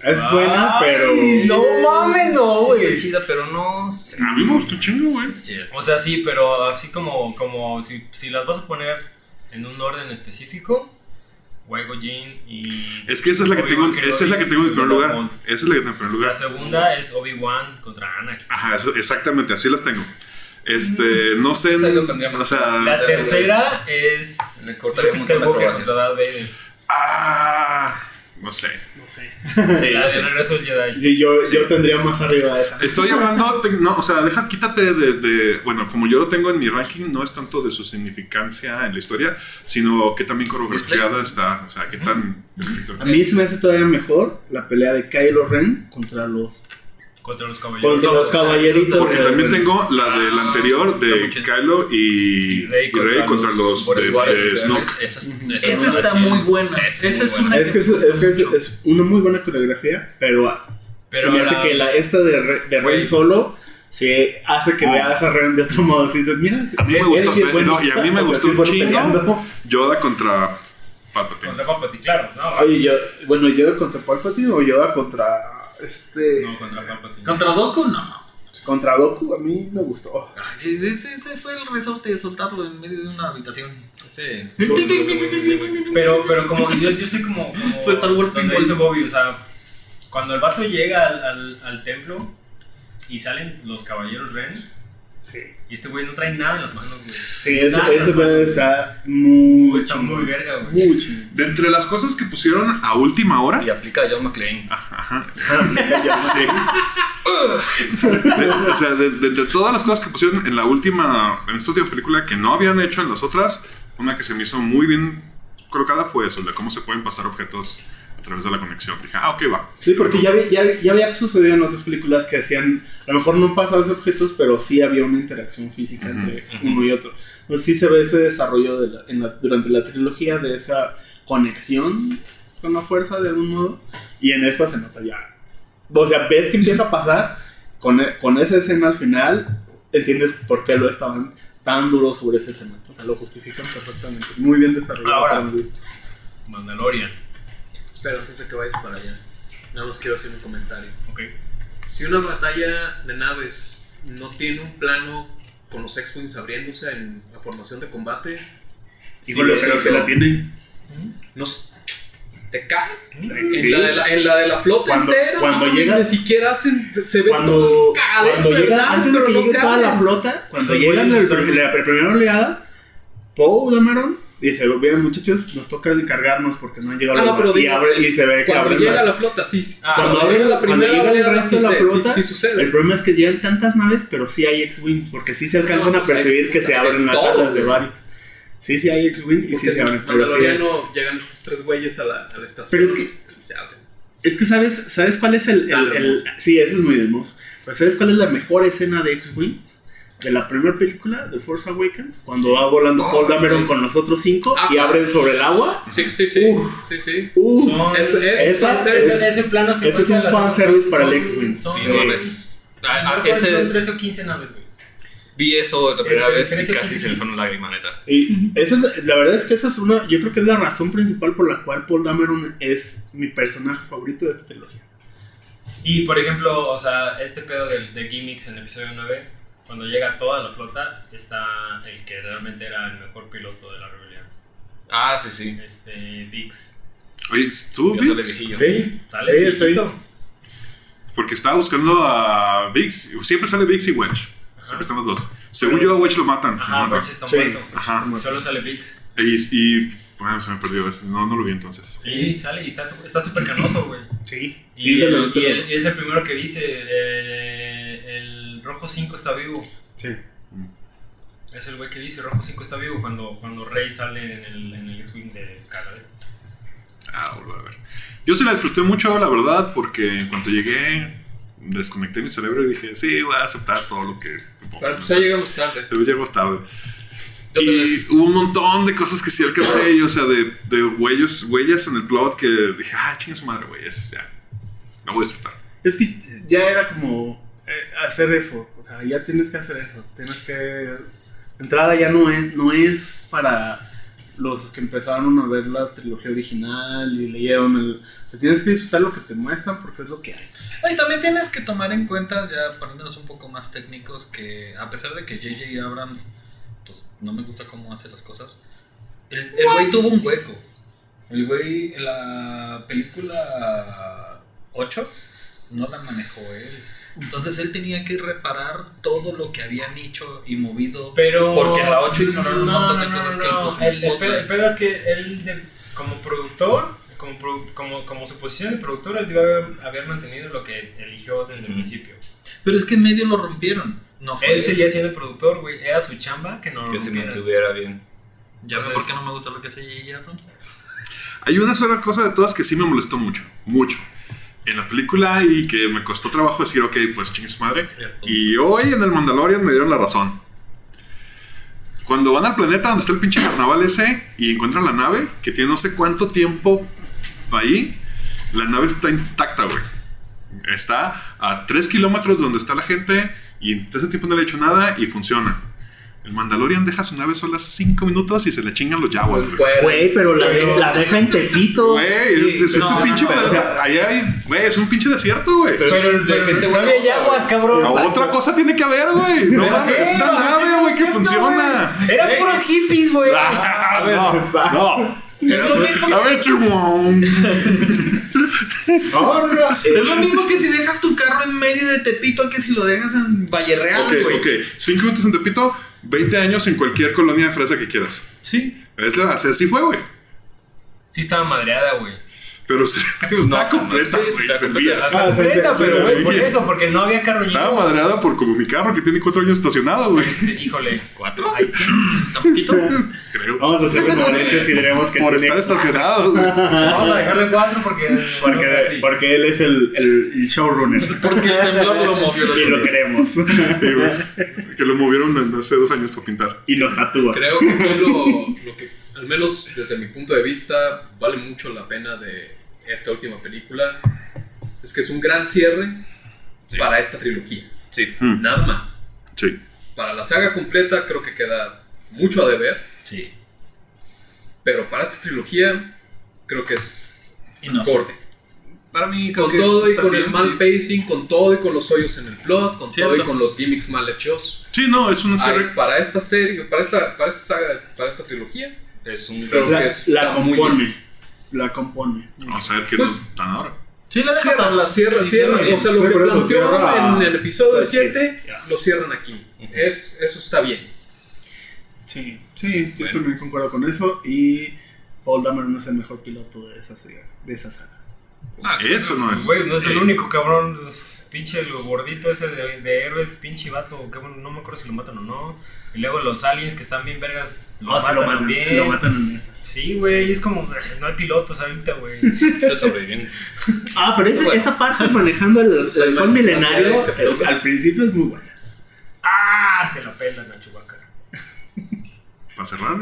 Es buena, pero. No mames, no, güey. Está chida, pero no sé. A mí me gustó chingo, güey. O sea, sí, pero así como, como si, si las vas a poner en un orden específico, Waigo Jin y. Es que esa es la que tengo, Obi-Wan esa es la que tengo en primer lugar. Esa es la que tengo en primer La lugar. segunda es Obi-Wan contra Anakin. Ajá, eso- exactamente, así las tengo. Este, no sé, o más. sea, La tercera es. Le cortaría un de ah, no sé. No sé. Sí, La sí. de regreso del Jedi. Sí, yo, yo tendría más arriba de esa. Estoy hablando, te- no, o sea, deja, quítate de, de- bueno, como yo lo tengo en mi ranking, no es tanto de su significancia en la historia, sino que también coreografiada está, o sea, qué tan perfecto. A mí se me hace todavía mejor la pelea de Kylo Ren contra los, Contra los caballeros. contra los caballeritos. Porque de- también tengo la del anterior de. Kylo y, Y Rey Rey contra contra los los de, de Snoke. Esa, es- esa, Esa es- está muy buena. Esa es es una Es que, es, es que es- es una muy buena coreografía, pero, Pero se me la- hace que la, esta de, Re- de Ren Güey. solo se hace que veas a Ren de otro modo. Si dices, mira, A mí me gustó, sí es bueno. no, y a mí me O sea, gustó sí es un chingo peleando. Yoda contra Palpatine. Contra Palpatine, claro. No, Oye, yo, bueno, Yoda contra Palpatine o Yoda contra este no, contra Palpatine. ¿Contra Doku? No. contra Doku a mí me gustó. Ay, ese, ese fue el resorte soltado en medio de una habitación. Sí. Pero, pero como yo, yo soy como, como Fue Star Wars donde dice Bobby, o sea, cuando el vato llega al, al, al templo y salen los caballeros Ren, Sí, y este güey no trae nada en las manos, güey. sí ese, Nada manos. está muy Está chingón. muy verga, güey. Muy chingón. De entre las cosas que pusieron a última hora, Y aplica a John McClane. ajá, Sí. de- o sea, de, de- de todas las cosas que pusieron en la última, en esta última película que no habían hecho en las otras, una que se me hizo muy bien colocada fue eso, de cómo se pueden pasar objetos través de la conexión. Dije, ah, ok, va. Sí, porque ya, había- ya, ya había sucedido en otras películas que hacían, a lo mejor no pasaban los objetos, pero sí había una interacción física entre uno y otro. Entonces sí se ve ese desarrollo de la- en la- durante la trilogía de esa conexión con la fuerza de algún modo. Y en esta se nota ya. O sea, ves que empieza a pasar con, e- con esa escena al final, entiendes por qué lo estaban tan duro sobre ese tema. O sea, lo justifican perfectamente. Muy bien desarrollado Ahora. para. Mandalorian. Espera, antes de que vayas para allá. Nada más quiero hacer un comentario. Ok. Si una batalla de naves no tiene un plano con los X-Wings abriéndose en la formación de combate, Híjole, sí, pero se la tiene. nos te cae. Sí. En, la de la, en la de la flota Cuando- entera, cuando no, llega- ni siquiera hacen, se ve cuando, todo cagadero cuando de llega, naves, antes de pero que no llegue toda la flota, cuando llegan el- están- la primera oleada, Poe Dameron dice, bien muchachos, nos toca encargarnos porque no han llegado Ah, los no, pero demás". y, digo, abre, y se ve que Cuando abren llega la flota, sí. Ah, cuando cuando abren llega la cuando primera llega el oleada, resto sí, de la se- sí- flota, sí sucede. el problema es que llegan tantas naves, pero sí hay X-Wing, porque sí se alcanzan No, a pues percibir que se abren las alas de varios. Sí, sí hay X-Wing y sí se abren, en pero sí es... Llegan estos tres güeyes a la, a la estación. Pero es que- se abren. Es que sabes, ¿sabes cuál es el, el-. Sí, eso es muy hermoso. Pero ¿sabes cuál es la mejor escena de X-Wing? De la primera película, de Force Awakens, cuando va volando Paul Dameron con los otros cinco y Ajá. abren sobre el agua. Sí, sí, sí. Sí, sí. Uh, Son- Eso- eso- esa eso- es- ese, ese plano ese es un fanservice para el X-Wing. son- Sí. No. No Ah, son 13 o 15 naves, güey. Vi eso la primera vez y 13 y casi 15 se me fue una lágrima, neta. y esa es, la verdad es que esa es una, yo creo que es la razón principal por la cual Paul Dameron es mi personaje favorito de esta trilogía. Y por ejemplo, o sea, este pedo de, de gimmicks en el episodio 9, cuando llega toda la flota, está el que realmente era el mejor piloto de la rebelión. Ah, sí, sí. Este, Vix. Oye, ¿tú, Vix? Sí, Sale sí, sí. Porque estaba buscando a Vix. Siempre sale Vix y Wedge. Siempre están los dos. Según yo, a Wedge lo matan. Ajá. Wedge está Sí. muerto. Ajá. Solo sale Vix. Y, y bueno, se me perdió. No, no lo vi entonces. Sí, sale y está súper canoso, güey. Sí. Y, el- es el primero que dice, eh, rojo 5 está vivo. Sí. Es el güey que dice, rojo 5 está vivo cuando, cuando Rey sale en el, en el X-Wing de cagadero. Ah, volver a ver. Yo sí la disfruté mucho, la verdad, porque en cuanto llegué, desconecté mi cerebro y dije, sí, voy a aceptar todo lo que es. Pero pues ya llegamos tarde. Pero llegamos tarde. Y hubo un montón de cosas que sí alcancé, y, o sea, de, de huellas, huellas en el plot que dije, ah, chinga su madre, güey, es ya. La voy a disfrutar. Es que ya era como hacer eso. O sea, ya tienes que hacer eso. Tienes que. Entrada ya no es, no es para los que empezaron a ver la trilogía original y leyeron el. Tienes que disfrutar lo que te muestran porque es lo que hay. Y también tienes que tomar en cuenta, ya poniéndonos un poco más técnicos, que a pesar de que J.J. Abrams, pues no me gusta cómo hace las cosas, el güey tuvo un hueco. El güey, la película 8, no la manejó él. Entonces él tenía que reparar todo lo que habían hecho y movido. Pero... Porque en la 8 ignoraron un No, montón de no, no, cosas no, que él no. puso en El, el pedo, el pedo es que él, de- como productor, como, produ- como, como su posición de productor, él debió haber, haber mantenido lo que eligió desde el principio. Pero es que en medio lo rompieron. No fue Él seguía siendo productor, güey. Era su chamba que no Que se mantuviera bien. Ya Entonces- por qué no me gusta lo que hace J.J. Abrams. Hay una sola cosa de todas que sí me molestó mucho, mucho. En la película y que me costó trabajo decir, ok, pues chingue su madre. Y hoy en el Mandalorian me dieron la razón. Cuando van al planeta donde está el pinche carnaval ese y encuentran la nave, que tiene no sé cuánto tiempo ahí, la nave está intacta, güey. Está a 3 kilómetros de donde está la gente y en ese tiempo no le ha hecho nada y funciona. El Mandalorian deja su nave sola 5 minutos y se le chingan los Jawas, güey. Güey, pero la, de- la deja en Tepito. Güey, es, es- es no, un pinche no. Allá hay, güey, es un pinche desierto, güey. Pero, de pero gente no buena había onda, yaguas, cabrón. No, otra cosa tiene que haber, güey. No ¿Pero mames, es una No, nave, ¿qué güey, que funciona. güey? Eran puros hippies, güey. A ver, no, no. Era lo mismo. A ver, chumón. No, no, Es lo mismo que si dejas tu carro en medio de Tepito que si lo dejas en Valle Real, Ok, güey. ok. 5 minutos en Tepito, 20 años en cualquier colonia de fresa que quieras. Sí. Es la- así fue, güey. Sí estaba madreada, güey. Pero se- está completa, sí, está completa. Ah, pero güey, por eso, porque no había carro Estaba madreada por como mi carro que tiene 4 años estacionado, güey. Este, híjole. ¿Cuatro? Ay. Creo. Vamos a hacer coherentes y diremos que Por tiene- estar estacionado, güey. Vamos a dejarle cuatro porque. Porque, sí. porque él es el, el, el showrunner. Porque el temblor lo movió. y lo queremos. Sí, güey. Que lo movieron hace dos años para pintar. y nos tatúa. Creo que lo, lo que, al menos desde mi punto de vista, vale mucho la pena de esta última película. Es que es un gran cierre para esta trilogía. Sí. Mm, Nada más. Sí. Para la saga completa creo que queda mucho a deber. Sí. Pero para esta trilogía creo que es acorde. Para mí, creo Con que todo y con el bien, mal sí. pacing, con todo y con los hoyos en el plot, con todo y con los gimmicks mal hechos. Sí, no, es una Hay- serie. para esta serie, para esta, para esta saga, para esta trilogía, Es un Creo La, que es- la muy compone. La compone. Vamos a ver qué Pues- nos dan ahora. Sí, la deja Cierra, tablas. cierra, cierra. O sea, lo que planteó en el episodio está chido, 7, ya. lo cierran aquí. es, eso está bien. Sí, sí, yo también concuerdo con eso. Y Paul Dameron no es el mejor piloto de esa, serie- de esa saga. Ah, sí, Eso no es. Güey, no es el único cabrón. es Pinche el gordito ese de, de héroes, pinche vato. Que bueno, no me acuerdo si lo matan o no. Y luego los aliens que están bien vergas. Lo Ah, sí, matan, lo matan, también. lo matan en esa. Sí, güey, es como. No hay pilotos ahorita, güey. Ah, pero esa, Bueno. esa parte manejando el, el milenario es- al principio es muy buena. ¡Ah! Se la pelan a Chewbacca. Para cerrar.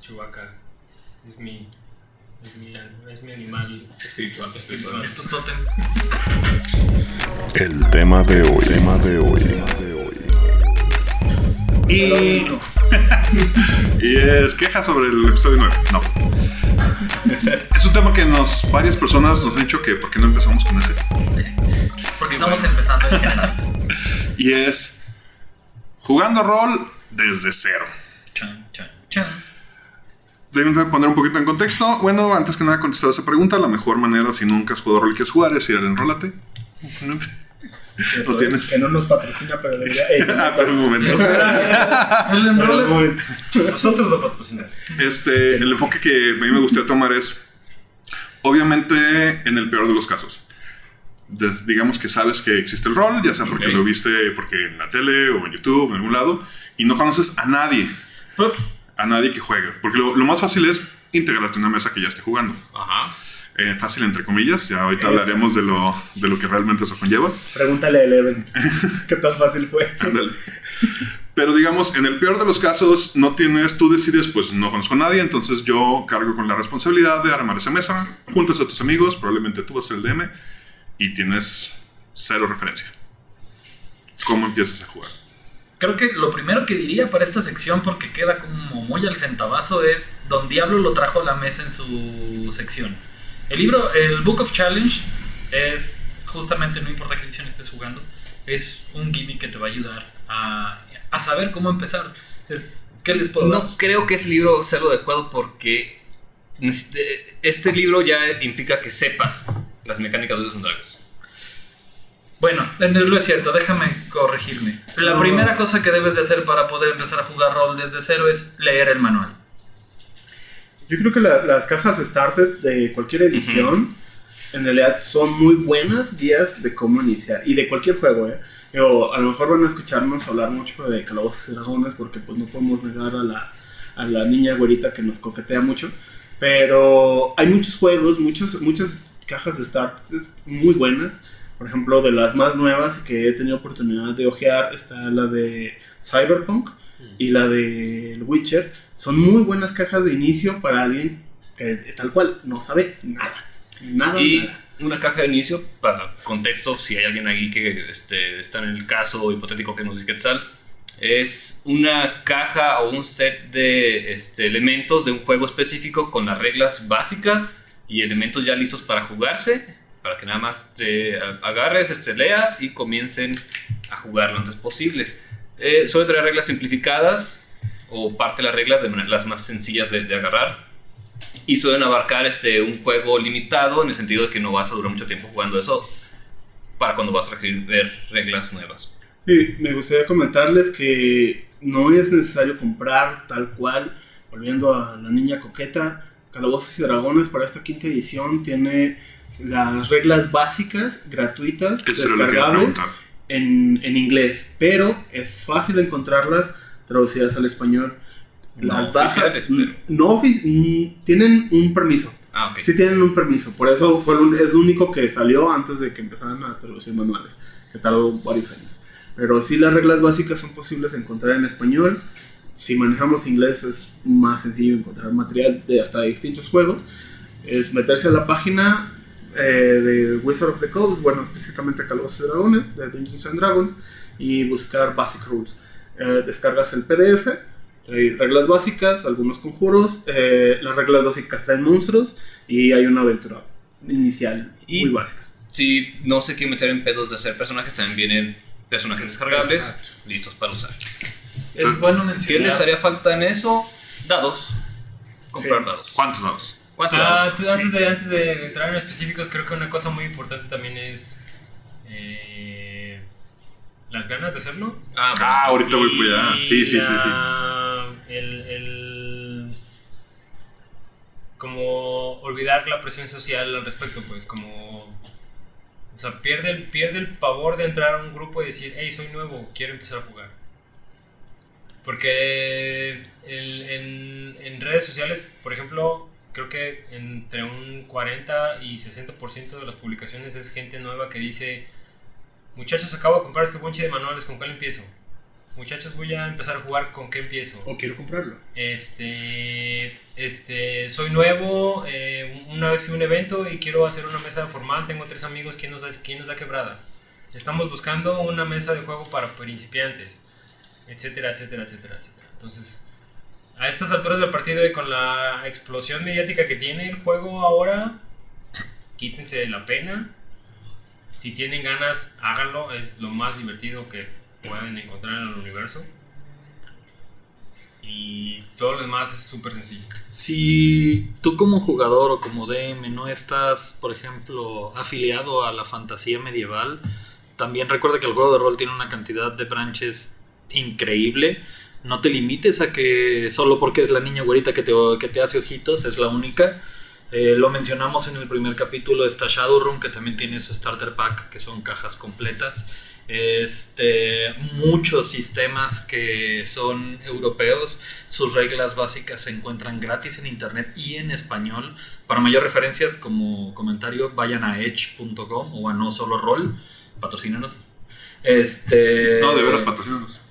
Chewbacca es mi. Es mi, es mi animal Espiritual, espiritual. Es tu tótem. El tema de hoy. Tema de hoy. Y. y es queja sobre el episodio 9. No. Es un tema que nos varias personas nos han dicho que por qué no empezamos con ese. Porque estamos empezando en general. Y es jugando rol desde cero. Chan, chan, chan. Deben de poner un poquito en contexto. Bueno, antes que nada contestar esa pregunta, la mejor manera si nunca has jugado rol y quieres jugar es ir al enrólate. Lo tienes. Que no nos patrocina, pero debería. eh, Ah, pero un momento. El pero momento. Nosotros lo patrocinamos. Este, el enfoque que a mí me gustaría tomar es, obviamente, en el peor de los casos. Des- digamos que sabes que existe el rol, ya sea porque Ok. lo viste porque en la tele o en YouTube, en algún lado, y no conoces a nadie, a nadie que juegue. Porque lo, lo más fácil es integrarte a una mesa que ya esté jugando. Ajá. Eh, fácil entre comillas, ya ahorita hablaremos de lo, de lo que realmente eso conlleva. Pregúntale a Eleven. ¿Qué tan fácil fue? Ándale. Pero digamos, en el peor de los casos, no tienes, tú decides, pues no conozco a nadie, entonces yo cargo con la responsabilidad de armar esa mesa, juntas a tus amigos, probablemente tú vas a ser el DM, y tienes cero referencia. ¿Cómo empiezas a jugar? Creo que lo primero que diría para esta sección, porque queda como muy al centavazo, es Don Diablo lo trajo a la mesa en su sección. El libro, el Book of Challenge, es justamente, no importa qué edición estés jugando, es un gimmick que te va a ayudar a, a saber cómo empezar. Es, ¿Qué les puedo dar? No creo que ese libro sea lo adecuado porque neces- este libro ya implica que sepas las mecánicas de los Dragons. Bueno, lo es cierto, déjame corregirme. La No. primera cosa que debes de hacer para poder empezar a jugar rol desde cero es leer el manual. Yo creo que la- las cajas Started de cualquier edición en realidad son muy buenas guías de cómo iniciar y de cualquier juego, ¿eh? Pero a lo mejor van a escucharnos hablar mucho de Calabozos y Dragones porque pues no podemos negar a la, a la niña güerita que nos coquetea mucho. Pero hay muchos juegos, muchos, muchas cajas de Started muy buenas. Por ejemplo, de las más nuevas que he tenido oportunidad de ojear está la de Cyberpunk y la de Witcher. Son muy buenas cajas de inicio para alguien que tal cual no sabe nada. Nada, Y nada. una caja de inicio, para contexto, si hay alguien ahí que este, está en el caso hipotético que nos dice Quetzal, es una caja o un set de este, elementos de un juego específico con las reglas básicas y elementos ya listos para jugarse, para que nada más te agarres, este, leas y comiencen a jugar lo antes posible. Eh, suele traer reglas simplificadas o parte de las reglas de las más sencillas de, de agarrar y suelen abarcar este, un juego limitado en el sentido de que no vas a durar mucho tiempo jugando eso para cuando vas a requerir ver reglas nuevas. Sí, me gustaría comentarles que no es necesario comprar tal cual, volviendo a la niña coqueta, Calabozos y Dragones para esta quinta edición tiene las reglas básicas, gratuitas, Eso descargables en, en inglés, pero es fácil encontrarlas traducidas al español. No Las bajas, no tienen un permiso. Ah, ok. Sí tienen un permiso, por eso fue el, es lo único que salió antes de que empezaran a traducir manuales, que tardó varios años. Pero sí las reglas básicas son posibles de encontrar en español. Si manejamos inglés es más sencillo encontrar material de hasta distintos juegos. Es meterse a la página eh, de Wizard of the Coast, bueno, específicamente Calabozos y Dragones, de Dungeons and Dragons, y buscar Basic Rules. Eh, descargas el PDF, trae reglas básicas, algunos conjuros, eh, las reglas básicas traen monstruos y hay una aventura inicial Y- muy básica. Si no se quiere meter en pedos de hacer personajes, también vienen personajes descargables Exacto. listos para usar. Es bueno ¿Qué mencionar. les haría falta en eso? Dados. Comprar Sí. dados. ¿Cuántos dados? ¿Cuántos Ah, antes, antes de, antes de entrar en específicos, creo que una cosa muy importante también es eh, las ganas de hacerlo. Ah, Ah, ahorita voy para allá. Sí, sí, sí, sí. El, el- Como olvidar la presión social al respecto, pues, como. O sea, pierde el, pierde el pavor de entrar a un grupo y decir, hey, soy nuevo, quiero empezar a jugar. Porque el- en, en redes sociales, por ejemplo, creo que entre un 40 y 60% de las publicaciones es gente nueva que dice, muchachos, acabo de comprar este bonche de manuales, ¿con cuál empiezo? Muchachos, voy a empezar a jugar, ¿con qué empiezo? O quiero comprarlo. Este, este, soy nuevo, eh, una vez fui a un evento y quiero hacer una mesa formal, tengo tres amigos, ¿quién nos da, quién nos da quebrada? Estamos buscando una mesa de juego para principiantes, etcétera, etcétera, etcétera, etcétera. Entonces, a estas alturas del partido y con la explosión mediática que tiene el juego ahora, quítense de la pena. Si tienen ganas, háganlo. Es lo más divertido que pueden encontrar en el universo. Y todo lo demás es súper sencillo. Si tú como jugador o como DM no estás, por ejemplo, afiliado a la fantasía medieval, también recuerda que el juego de rol tiene una cantidad de branches increíble. No te limites a que solo porque es la niña güerita que te, que te hace ojitos, es la única. Eh, lo mencionamos en el primer capítulo, está Shadowrun, que también tiene su starter pack, que son cajas completas. Este, muchos sistemas que son europeos, sus reglas básicas se encuentran gratis en internet y en español. Para mayor referencia, como comentario, vayan a edge.com o a no solo roll, patrocínanos. Este, No, de veras, patrocínanos.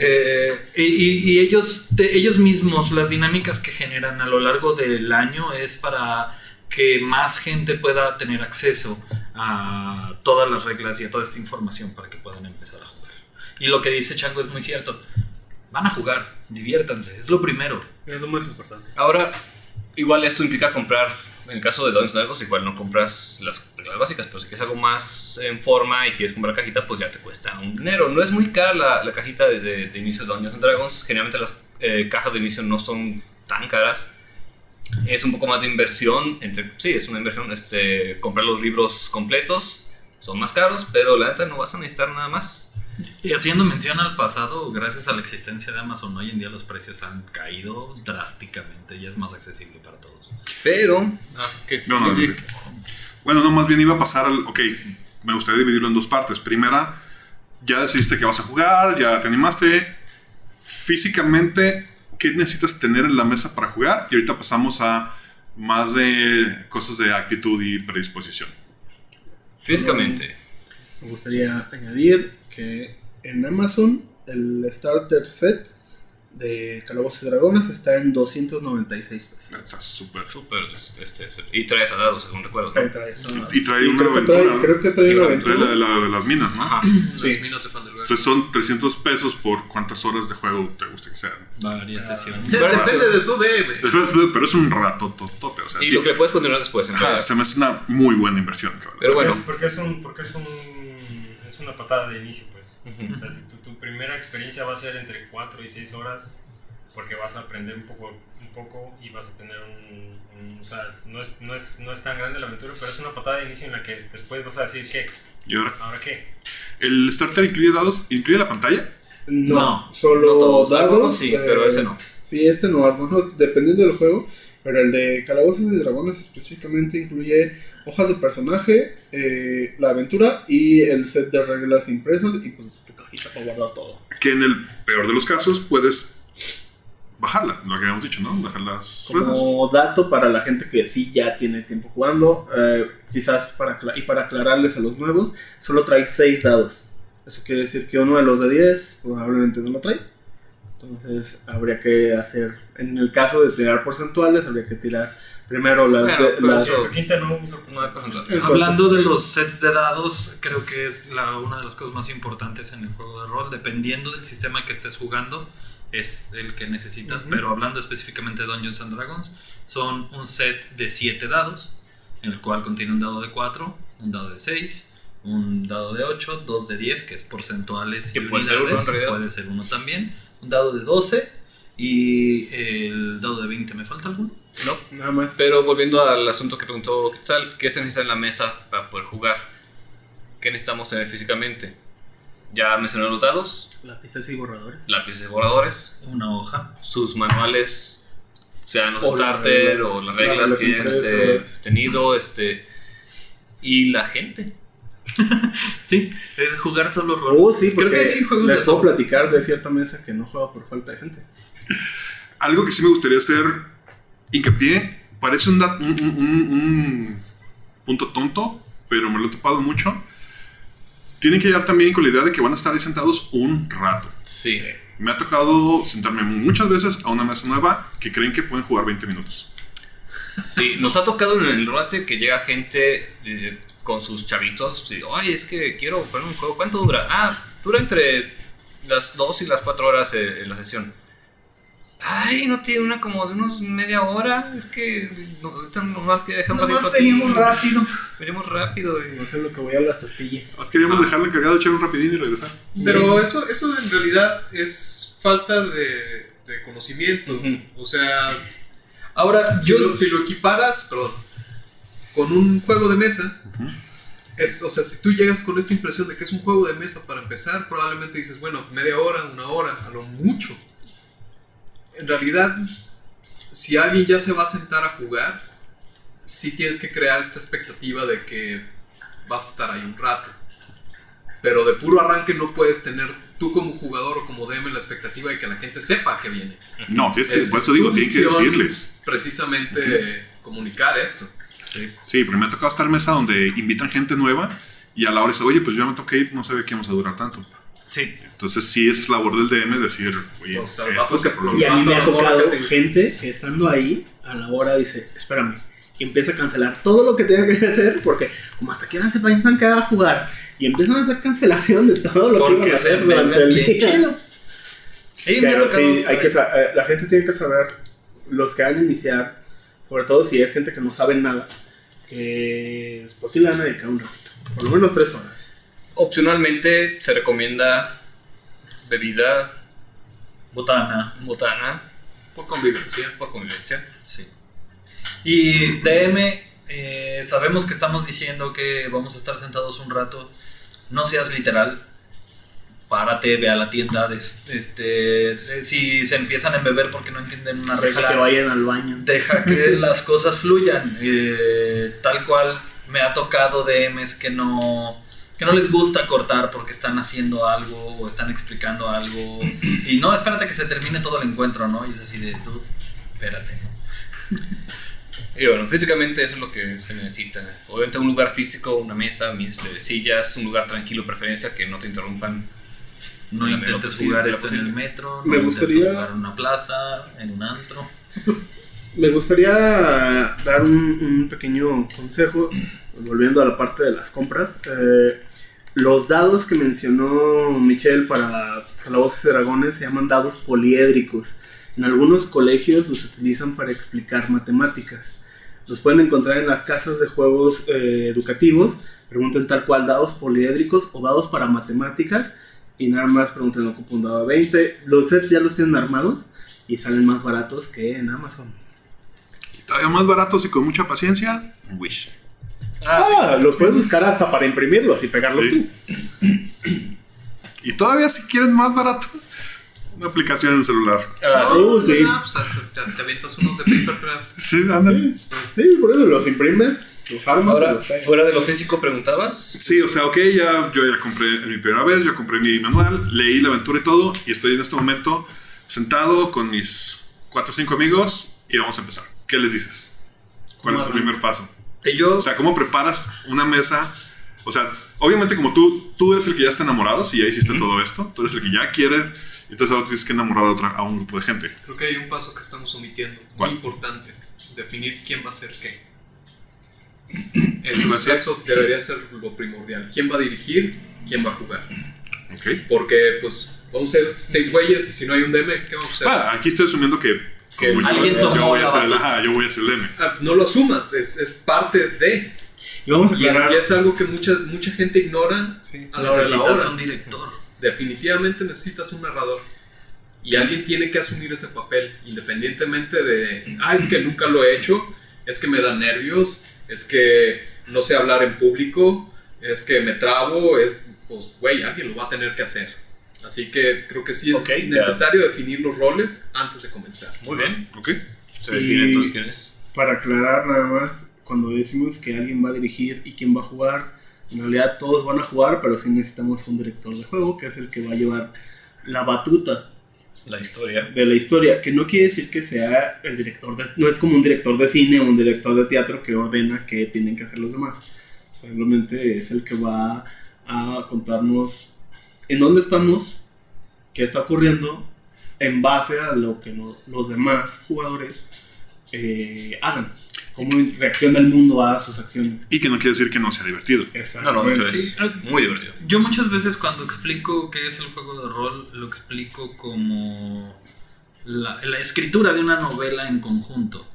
Eh, y, y- y ellos, te- ellos mismos, las dinámicas que generan a lo largo del año es para que más gente pueda tener acceso a todas las reglas y a toda esta información para que puedan empezar a jugar. Y lo que dice Chango es muy cierto. Van a jugar, diviértanse, es lo primero. Es lo más importante. Ahora, igual esto implica comprar, en el caso de Dungeons Dragons, igual no compras las reglas básicas, pero si quieres algo más en forma y quieres comprar cajita, pues ya te cuesta un dinero. No es muy cara la, la cajita de, de- de inicio de Dungeons Dragons, generalmente las eh, cajas de inicio no son tan caras. Es un poco más de inversión, entre, sí, es una inversión, este, comprar los libros completos son más caros, pero la neta no vas a necesitar nada más. Y haciendo mención al pasado, gracias a la existencia de Amazon, hoy en día los precios han caído drásticamente y es más accesible para todos. Pero, ah, ¿qué? No, no, no. Bueno, no, más bien iba a pasar al. Ok, me gustaría dividirlo en dos partes. Primera, ya decidiste que vas a jugar, ya te animaste. Físicamente, ¿qué necesitas tener en la mesa para jugar? Y ahorita pasamos a más de cosas de actitud y predisposición. Físicamente. Me gustaría añadir que en Amazon el starter set de Calabozos y Dragones está en 296 pesos. Está súper. Súper, este, y traes a dados, según recuerdo. trae. Y trae Y una creo, que aventura. trae, ¿no? creo que trae una Trae la aventura. de, la- de las minas, ¿no? Ajá. Las Sí. minas de Fandelver. Entonces son 300 pesos por cuántas horas de juego te guste que sean. Varias sesiones. Pero depende de tu DM. Pero pero es un rato, totote. O sea, Y sí, lo que puedes continuar después, en ajá, se me hace una muy buena inversión. cabrón. Pero bueno. Es porque es un, porque es un, es una patada de inicio, pues. Ujú. O sea, si tu, tu primera experiencia va a ser entre 4 y 6 horas, porque vas a aprender un poco, un poco y vas a tener un, un- o sea, no es, no, es, no es tan grande la aventura, pero es una patada de inicio en la que después vas a decir, ¿qué? Y ahora, ¿Ahora qué? ¿el starter incluye dados? ¿Incluye la pantalla? No, No, solo todos. dados. Algunos sí, pero ese no. Sí, este no, algunos dependiendo del juego. Pero el de Calabozos y Dragones específicamente incluye hojas de personaje, eh, la aventura y el set de reglas impresas y pues tu cajita para guardar todo. Que en el peor de los casos puedes bajarla, lo que habíamos dicho, ¿no? Bajar las. Como dato para la gente que sí ya tiene tiempo jugando, eh, quizás para y para aclararles a los nuevos, solo trae 6 dados. Eso quiere decir que uno de los de 10 probablemente no lo trae. Entonces habría que hacer, en el caso de tirar porcentuales, habría que tirar primero las... Bueno, de- pero las- eso- La quinta no Hablando de los sets de dados, creo que es la, una de las cosas más importantes en el juego de rol. Dependiendo del sistema que estés jugando, es el que necesitas. Ujú. Pero hablando específicamente de Dungeons and Dragons, son un set de 7 dados, el cual contiene un dado de 4, un dado de 6, un dado de 8, dos de 10, que es porcentuales y Que puede ser uno, unidades, en realidad. puede ser uno también, un dado de 12 y el dado de 20. ¿Me falta alguno? No. Nada más. Pero volviendo al asunto que preguntó Quetzal, ¿qué se necesita en la mesa para poder jugar? ¿Qué necesitamos tener físicamente? Ya mencioné los dados, Lápices y borradores. lápices y borradores, Una hoja. sus manuales, sean los O starter o las las reglas que hayan este, tenido, este, y la gente. Sí, es jugar solo rol. Oh, sí, Creo que sí juegos les de puedo platicar de cierta mesa que no juega por falta de gente. Algo que sí me gustaría hacer hincapié, parece un, un, un- un- un punto tonto, pero me lo he topado mucho. Tienen que llegar también con la idea de que van a estar ahí sentados un rato. Sí. Me ha tocado sentarme muchas veces a una mesa nueva que creen que pueden jugar 20 minutos. Sí, nos ha tocado en el rote que llega gente eh, con sus chavitos y, ay, es que quiero poner un juego. ¿Cuánto dura? Ah, dura entre las 2 y las 4 horas eh, en la sesión. Ay, no tiene una como de unos media hora. Es que no, ahorita nomás que dejamos Nomás venimos rápido. Venimos rápido. Y... No sé lo que voy a las tortillas. Más queríamos dejarlo encargado, echar un rapidín y regresar. Pero eso, eso en realidad es falta de, de conocimiento. O sea, Ahora, si yo lo, si lo equiparas, perdón, con un juego de mesa, es, o sea, si tú llegas con esta impresión de que es un juego de mesa para empezar, probablemente dices, bueno, media hora, una hora, a lo mucho. En realidad, si alguien ya se va a sentar a jugar, sí tienes que crear esta expectativa de que vas a estar ahí un rato. Pero de puro arranque no puedes tener tú como jugador o como DM la expectativa de que la gente sepa que viene. No, tienes que, Es por eso digo, tu tienen que decirles. Precisamente comunicar esto. Sí, pero me ha tocado estar en mesa donde invitan gente nueva y a la hora dice, oye, pues yo me toqué ir, no sabía que íbamos a durar tanto. Sí, Entonces sí es labor del DM decir, oye, O sea, esto se. Y a mí me ha tocado gente que estando ahí, a la hora dice, espérame, y empieza a cancelar todo lo que tenga que hacer, porque como hasta que ahora se piensan que va a jugar, y empiezan a hacer cancelación de todo lo Porque que iban a se hacer durante el día. Pero sí, hay que eh, la gente tiene que saber, los que van a iniciar, sobre todo si es gente que no sabe nada, que pues sí le van a dedicar un ratito, por lo menos tres horas. Opcionalmente se recomienda bebida, botana. botana, Por convivencia. por convivencia. Sí. Y DM, eh, sabemos que estamos diciendo que vamos a estar sentados un rato. No seas literal. Párate, ve a la tienda. este, si se empiezan a beber porque no entienden una Deja regla, que vayan al baño. deja que las cosas fluyan. Eh, tal cual me ha tocado DMs que no, que no les gusta cortar porque están haciendo algo o están explicando algo. Y no, espérate que se termine todo el encuentro, ¿no? Y es así de, tú, espérate, ¿no? Y bueno, físicamente eso es lo que se necesita. Obviamente un lugar físico, una mesa, mis eh, sillas, un lugar tranquilo, preferencia, que no te interrumpan. No intentes posible- jugar esto en el metro, Me no gustaría- intentes jugar en una plaza, en un antro. Me gustaría dar un, un pequeño consejo, volviendo a la parte de las compras. Eh, los dados que mencionó Michelle para Calabozos y Dragones se llaman dados poliédricos. En algunos colegios los utilizan para explicar matemáticas. Los pueden encontrar en las casas de juegos eh, educativos. Pregunten tal cual dados poliédricos o dados para matemáticas. Y nada más pregunten, ocupo un dado a 20. Los sets ya los tienen armados y salen más baratos que en Amazon. Todavía más baratos y con mucha paciencia, en Wish. Ah, los puedes buscar hasta para imprimirlos y pegarlos Sí. tú. Y todavía si quieren más barato, una aplicación en el celular. Ah, Uh, sí. Ah, pues, te, te avientas unos de Papercraft. Sí, ándale. Sí, por eso los imprimes, los armas. Ahora, los fuera de lo físico, preguntabas. Sí, o sea, ok, ya, yo ya compré en mi primera vez, yo compré mi manual, leí la aventura y todo, y estoy en este momento sentado con mis cuatro o cinco amigos y vamos a empezar. ¿Qué les dices? ¿Cuál es tu primer paso? Yo, O sea, ¿cómo preparas una mesa? O sea, obviamente como tú, tú eres el que ya está enamorado, si ya hiciste todo esto, tú eres el que ya quiere, entonces ahora tienes que enamorar a, otra, a un grupo de gente. Creo que hay un paso que estamos omitiendo. ¿Cuál? Muy importante. Definir quién va a hacer qué. ¿Qué va a Eso, hacer? eso debería ser lo primordial. ¿Quién va a dirigir? ¿Quién va a jugar? ¿Ok? Porque, pues, vamos a ser seis güeyes y si no hay un DM, ¿qué vamos a hacer? Ah, aquí estoy asumiendo que, Que como yo- alguien yo, tomó voy a la ser el, ajá, yo voy a ser el M. Ah, no lo asumas, es, es parte de. Y vamos a Y es, aclarar. y es algo que mucha, mucha gente ignora a la hora de la necesitas hora. un director. definitivamente necesitas un narrador. Y alguien tiene que asumir ese papel, independientemente de, ah, es que nunca lo he hecho, es que me dan nervios, es que no sé hablar en público, es que me trabo, es, pues, güey, alguien lo va a tener que hacer. Así que creo que sí es Ok, ya. necesario definir los roles antes de comenzar. Muy bien. ¿Ok? Se define entonces quién es. Para aclarar nada más, cuando decimos que alguien va a dirigir y quién va a jugar, en realidad todos van a jugar, pero sí necesitamos un director de juego, que es el que va a llevar la batuta La historia. de la historia, que no quiere decir que sea el director de, no es como un director de cine o un director de teatro que ordena qué tienen que hacer los demás. Simplemente es el que va a contarnos en dónde estamos, qué está ocurriendo, en base a lo que lo- los demás jugadores eh, hagan, cómo reacciona el mundo a sus acciones. Y que no quiere decir que no sea divertido. No, no, Exactamente. entonces, muy divertido. Yo muchas veces cuando explico qué es el juego de rol, lo explico como la, la escritura de una novela en conjunto,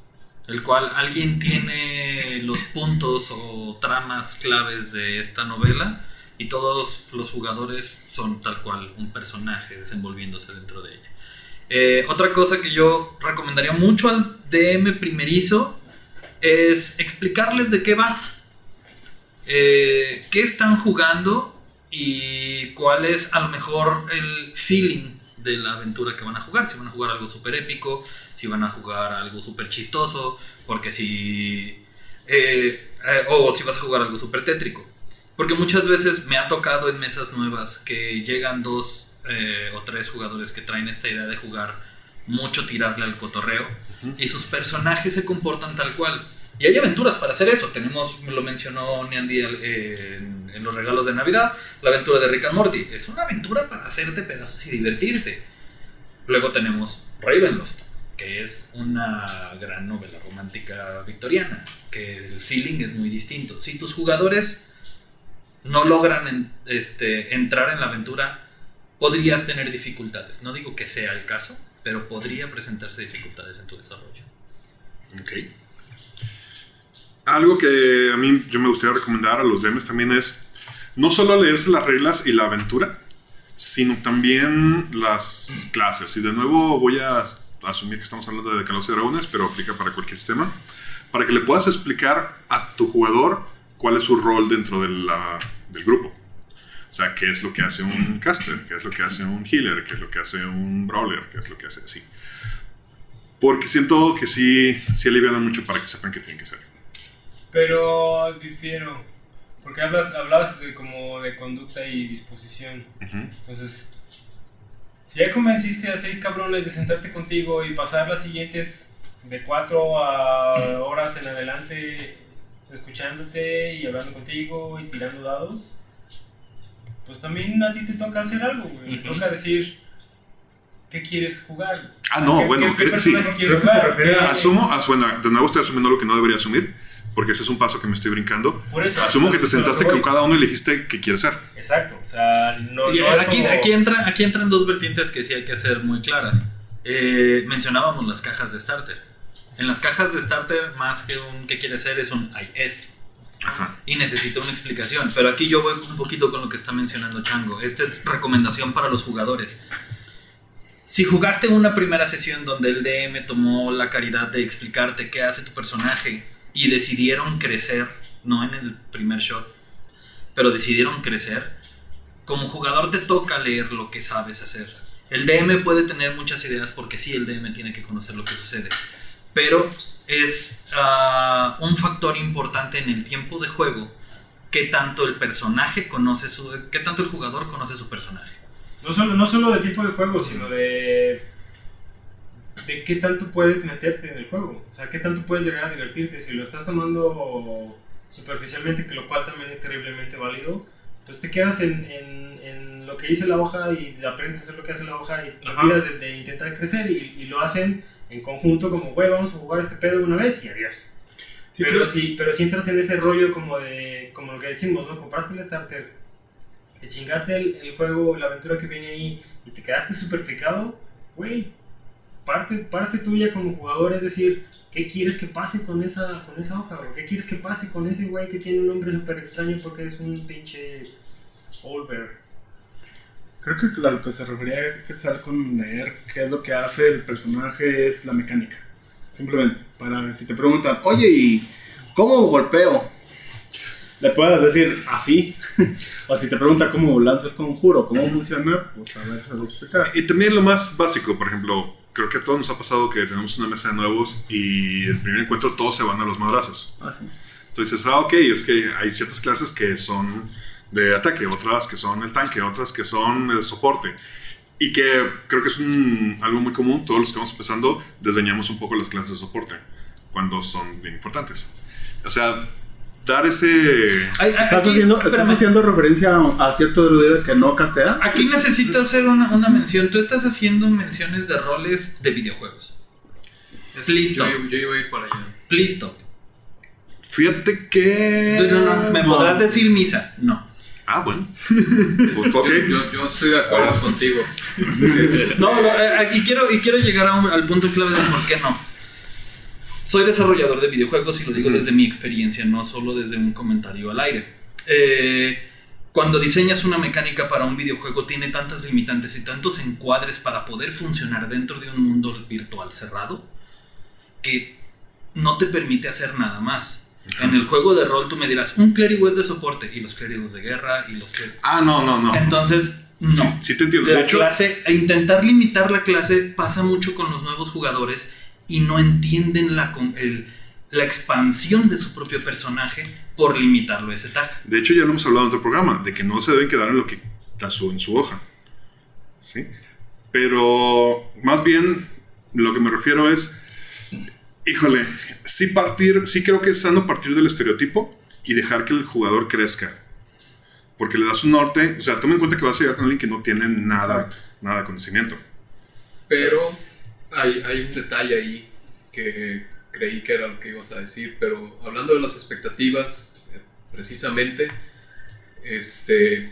el cual alguien tiene los puntos o tramas claves de esta novela y todos los jugadores son tal cual un personaje desenvolviéndose dentro de ella. Eh, otra cosa que yo recomendaría mucho al DM primerizo es explicarles de qué va, eh, qué están jugando y cuál es a lo mejor el feeling de la aventura que van a jugar. Si van a jugar algo súper épico, si van a jugar algo súper chistoso, porque si... eh, o si vas a jugar algo súper tétrico. Porque muchas veces me ha tocado en mesas nuevas que llegan dos eh, o tres jugadores que traen esta idea de jugar mucho tirarle al cotorreo y sus personajes se comportan tal cual. Y hay aventuras para hacer eso. Tenemos, lo mencionó Niandy eh, en, en los regalos de Navidad, la aventura de Rick and Morty. Es una aventura para hacerte pedazos y divertirte. Luego tenemos Ravenloft, que es una gran novela romántica victoriana, que el feeling es muy distinto. Si tus jugadores no logran en- este, entrar en la aventura, podrías tener dificultades. No digo que sea el caso, pero podría presentarse dificultades en tu desarrollo. Ok. Algo que a mí yo me gustaría recomendar a los DMs también es no solo leerse las reglas y la aventura, sino también las clases. Y de nuevo voy a asumir que estamos hablando de Calabozos y Dragones, pero aplica para cualquier sistema, para que le puedas explicar a tu jugador cuál es su rol dentro de la- del grupo. O sea, qué es lo que hace un caster, qué es lo que hace un healer, qué es lo que hace un brawler, qué es lo que hace así. Porque siento que sí, sí alivian mucho para que sepan qué tienen que hacer. Pero difiero. Porque hablas, hablabas de como de conducta y disposición. Ujú. Entonces, si ya convenciste a seis cabrones de sentarte contigo y pasar las siguientes de cuatro a horas en adelante escuchándote y hablando contigo y tirando dados, pues también a ti te toca hacer algo, güey. Te toca decir qué quieres jugar. Ah, no, ¿Qué- bueno, qué- qué eh, sí. Creo que se jugar? refiere ¿Qué- a- Asumo, bueno, de nuevo estoy asumiendo lo que no debería asumir, porque ese es un paso que me estoy brincando. Por eso. Asumo que te sentaste con cada uno y elegiste qué quieres ser. Exacto, o sea, no, Y no aquí, como- aquí, entra, aquí entran dos vertientes que sí hay que hacer muy claras. Eh, mencionábamos las cajas de starter. En las cajas de starter, más que un qué quiere ser, es un hay esto. Ajá. Y necesito una explicación. Pero aquí yo voy un poquito con lo que está mencionando Chango. Esta es recomendación para los jugadores. Si jugaste una primera sesión donde el DM tomó la caridad de explicarte qué hace tu personaje y decidieron crecer, no en el primer shot, pero decidieron crecer, como jugador te toca leer lo que sabes hacer. El DM puede tener muchas ideas porque sí, el DM tiene que conocer lo que sucede. Pero es ah, un factor importante en el tiempo de juego que tanto el personaje conoce su... que tanto el jugador conoce su personaje. No solo, no solo de tipo de juego, sino de. de qué tanto puedes meterte en el juego. O sea, qué tanto puedes llegar a divertirte. Si lo estás tomando superficialmente, que lo cual también es terriblemente válido, pues te quedas en, en- en lo que dice la hoja y aprendes a hacer lo que hace la hoja y olvidas de, de intentar crecer y, y lo hacen en conjunto como, güey, vamos a jugar este pedo una vez y adiós. Sí, pero, creo- si, pero si entras en ese rollo como de, como lo que decimos, ¿no? Compraste el starter, te chingaste el, el juego, la aventura que viene ahí y te quedaste súper picado, güey, parte, parte tuya como jugador es decir, ¿qué quieres que pase con esa, con esa hoja, güey? ¿Qué quieres que pase con ese güey que tiene un nombre súper extraño porque es un pinche Olver? Creo que lo que se refería a Quetzal con leer qué es lo que hace el personaje es la mecánica. Simplemente, para si te preguntan, oye, ¿y cómo golpeo? Le puedas decir así. o si te pregunta cómo lanzo el conjuro, cómo funciona, pues a ver, se lo explicar. Y también lo más básico, por ejemplo, creo que a todos nos ha pasado que tenemos una mesa de nuevos y el primer encuentro todos se van a los madrazos. Así. Entonces dices, ah, ok, es que hay ciertas clases que son de ataque, otras que son el tanque, otras que son el soporte. Y que creo que es un- algo muy común, todos los que vamos empezando desdeñamos un poco las clases de soporte, cuando son bien importantes. O sea, dar ese... Ay, ay, ¿Estás, aquí- haciendo, ¿Estás haciendo referencia a, a cierto druida que no castea? Aquí necesito hacer una, una mención. Tú estás haciendo menciones de roles de videojuegos. Es- Listo. Yo, yo iba a ir para allá. Listo. Fíjate que... No, no, no, ¿Me No. podrás decir misa? No. Ah, bueno. Pues. Yo, yo- yo estoy de acuerdo contigo. No, lo- eh, y, quiero, y quiero llegar a un- al punto clave de por qué no. Soy desarrollador de videojuegos y lo digo desde mi experiencia, no solo desde un comentario al aire. Eh, cuando diseñas una mecánica para un videojuego tiene tantas limitantes y tantos encuadres para poder funcionar dentro de un mundo virtual cerrado que no te permite hacer nada más. En el juego de rol tú me dirás, un clérigo es de soporte y los clérigos de guerra y los clérigos... Ah, no, no, no. Entonces, no. Sí, sí te entiendo. De La hecho, clase, a intentar limitar la clase pasa mucho con los nuevos jugadores y no entienden la, el- la expansión de su propio personaje por limitarlo a ese tag. de hecho, ya lo hemos hablado en otro programa, de que no se deben quedar en lo que en su hoja. ¿Sí? Pero más bien lo que me refiero es, híjole, sí partir, sí creo que es sano partir del estereotipo y dejar que el jugador crezca. Porque le das un norte, o sea, toma en cuenta que vas a llegar con alguien que no tiene nada, Exacto. nada de conocimiento. Pero hay, hay un detalle ahí que creí que era lo que ibas a decir, pero hablando de las expectativas, eh, precisamente, este,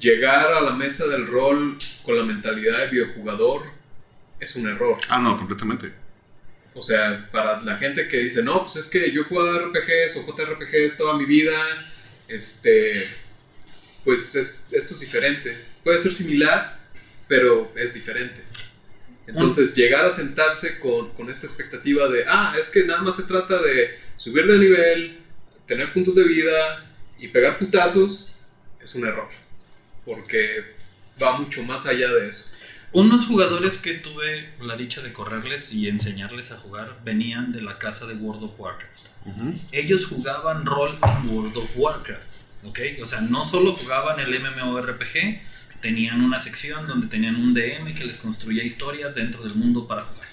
llegar a la mesa del rol con la mentalidad de videojugador es un error. Ah, no, completamente. O sea, para la gente que dice, no, pues es que yo he jugado RPGs o JRPGs toda mi vida, este, pues es- esto es diferente. Puede ser similar, pero es diferente. Entonces, llegar a sentarse con, con esta expectativa de, ah, es que nada más se trata de subir de nivel, tener puntos de vida y pegar putazos, es un error. Porque va mucho más allá de eso. Unos jugadores que tuve la dicha de correrles y enseñarles a jugar venían de la casa de World of Warcraft. Ellos jugaban rol en World of Warcraft, ¿ok? O sea, no solo jugaban el MMORPG, tenían una sección donde tenían un DM que les construía historias dentro del mundo para jugar.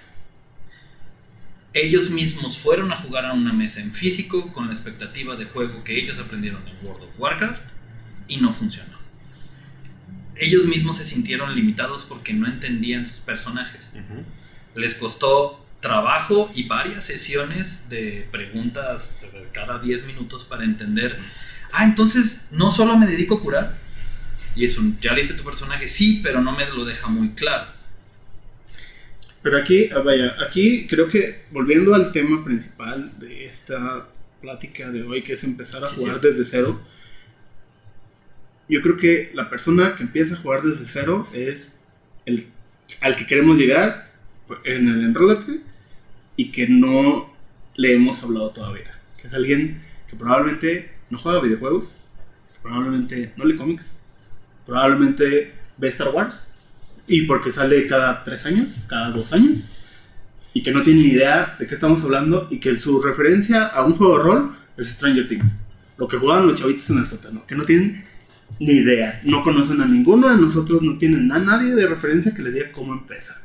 Ellos mismos fueron a jugar a una mesa en físico con la expectativa de juego que ellos aprendieron en World of Warcraft y no funcionó. Ellos mismos se sintieron limitados porque no entendían sus personajes les costó trabajo y varias sesiones de preguntas cada 10 minutos para entender, ah, entonces no solo me dedico a curar. Y es un, ya leíste tu personaje, sí, pero no me lo deja muy claro. Pero aquí, ah, vaya, aquí creo que volviendo al tema principal de esta plática de hoy, que es empezar a Sí, jugar sí. desde cero, yo creo que la persona que empieza a jugar desde cero es el al que queremos llegar en el enrólate y que no le hemos hablado todavía. Que es alguien que probablemente no juega videojuegos, probablemente no lee cómics, probablemente ve Star Wars y porque sale cada tres años, cada dos años, y que no tiene ni idea de qué estamos hablando y que su referencia a un juego de rol es Stranger Things. Lo que jugaban los chavitos en el sótano, que no tienen ni idea, no conocen a ninguno de nosotros, no tienen a nadie de referencia que les diga cómo empieza.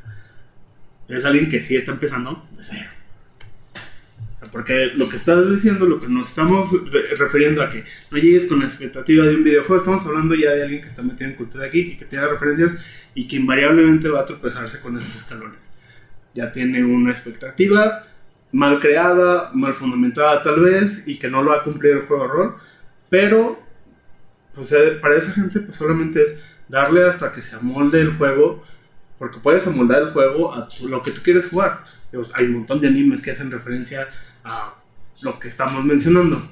Es alguien que sí está empezando de cero. Porque lo que estás diciendo, lo que nos estamos re- refiriendo a que no llegues con la expectativa de un videojuego, estamos hablando ya de alguien que está metido en cultura geek y que tiene referencias y que invariablemente va a tropezarse con esos escalones. Ya tiene una expectativa mal creada, mal fundamentada tal vez, y que no lo va a cumplir el juego de rol, pero pues, eh, para esa gente pues solamente es darle hasta que se amolde el juego, porque puedes amoldar el juego a tu- lo que tú quieres jugar. Hay un montón de animes que hacen referencia a lo que estamos mencionando,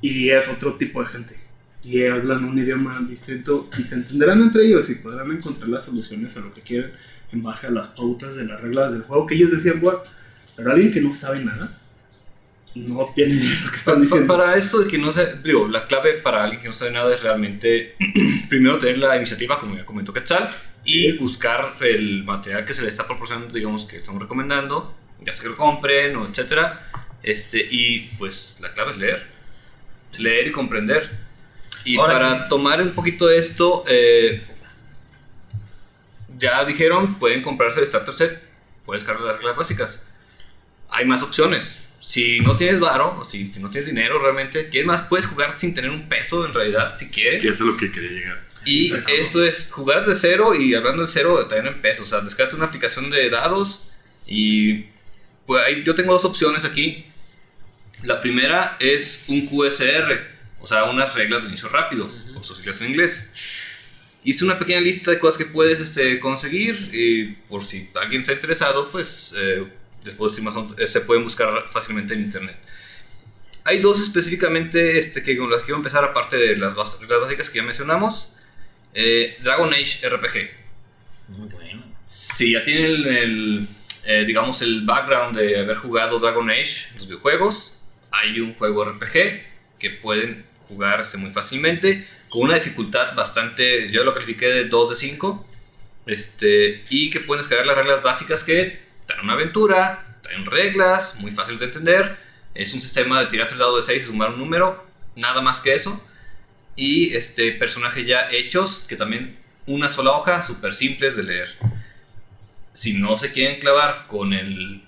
y es otro tipo de gente. Y hablan un idioma distinto y se entenderán entre ellos y podrán encontrar las soluciones a lo que quieren en base a las pautas de las reglas del juego que ellos decían jugar. Pero alguien que no sabe nada, no tiene idea de lo que están diciendo. Para eso de que no se, digo, la clave para alguien que no sabe nada es realmente primero tener la iniciativa, como ya comentó Quetzal, y buscar el material que se le está proporcionando, digamos, que estamos recomendando, ya sea que lo compren o etcétera. Este, y pues la clave es leer, leer y comprender. Y Ahora para que- tomar un poquito de esto, eh, ya dijeron, pueden comprarse el starter set, puedes cargar las reglas básicas. Hay más opciones. Si no tienes varo, o si, si no tienes dinero realmente, ¿quieres más? Puedes jugar sin tener un peso en realidad, si quieres. Que eso es lo que quería llegar. Y eso es jugar de cero y hablando de cero, también en pesos. O sea, descárgate una aplicación de dados y pues ahí yo tengo dos opciones aquí. La primera es un QSR, o sea, unas reglas de inicio rápido, por sus siglas en inglés. Hice una pequeña lista de cosas que puedes este, conseguir y por si alguien está interesado, pues eh, les puedo decir más o menos, eh, se pueden buscar fácilmente en internet. Hay dos específicamente este, que con las que quiero empezar, aparte de las reglas básicas que ya mencionamos. Eh, Dragon Age RPG. Muy bueno. Si ya tienen el, el, eh, digamos, el background de haber jugado Dragon Age, los videojuegos, hay un juego RPG que pueden jugarse muy fácilmente, con una dificultad bastante, yo lo califiqué de 2 de 5, este, y que pueden descargar las reglas básicas que dan una aventura, traen reglas, muy fácil de entender, es un sistema de tirar tres dados de 6 y sumar un número, nada más que eso, y este, personajes ya hechos, que también una sola hoja, súper simples de leer si no se quieren clavar con el,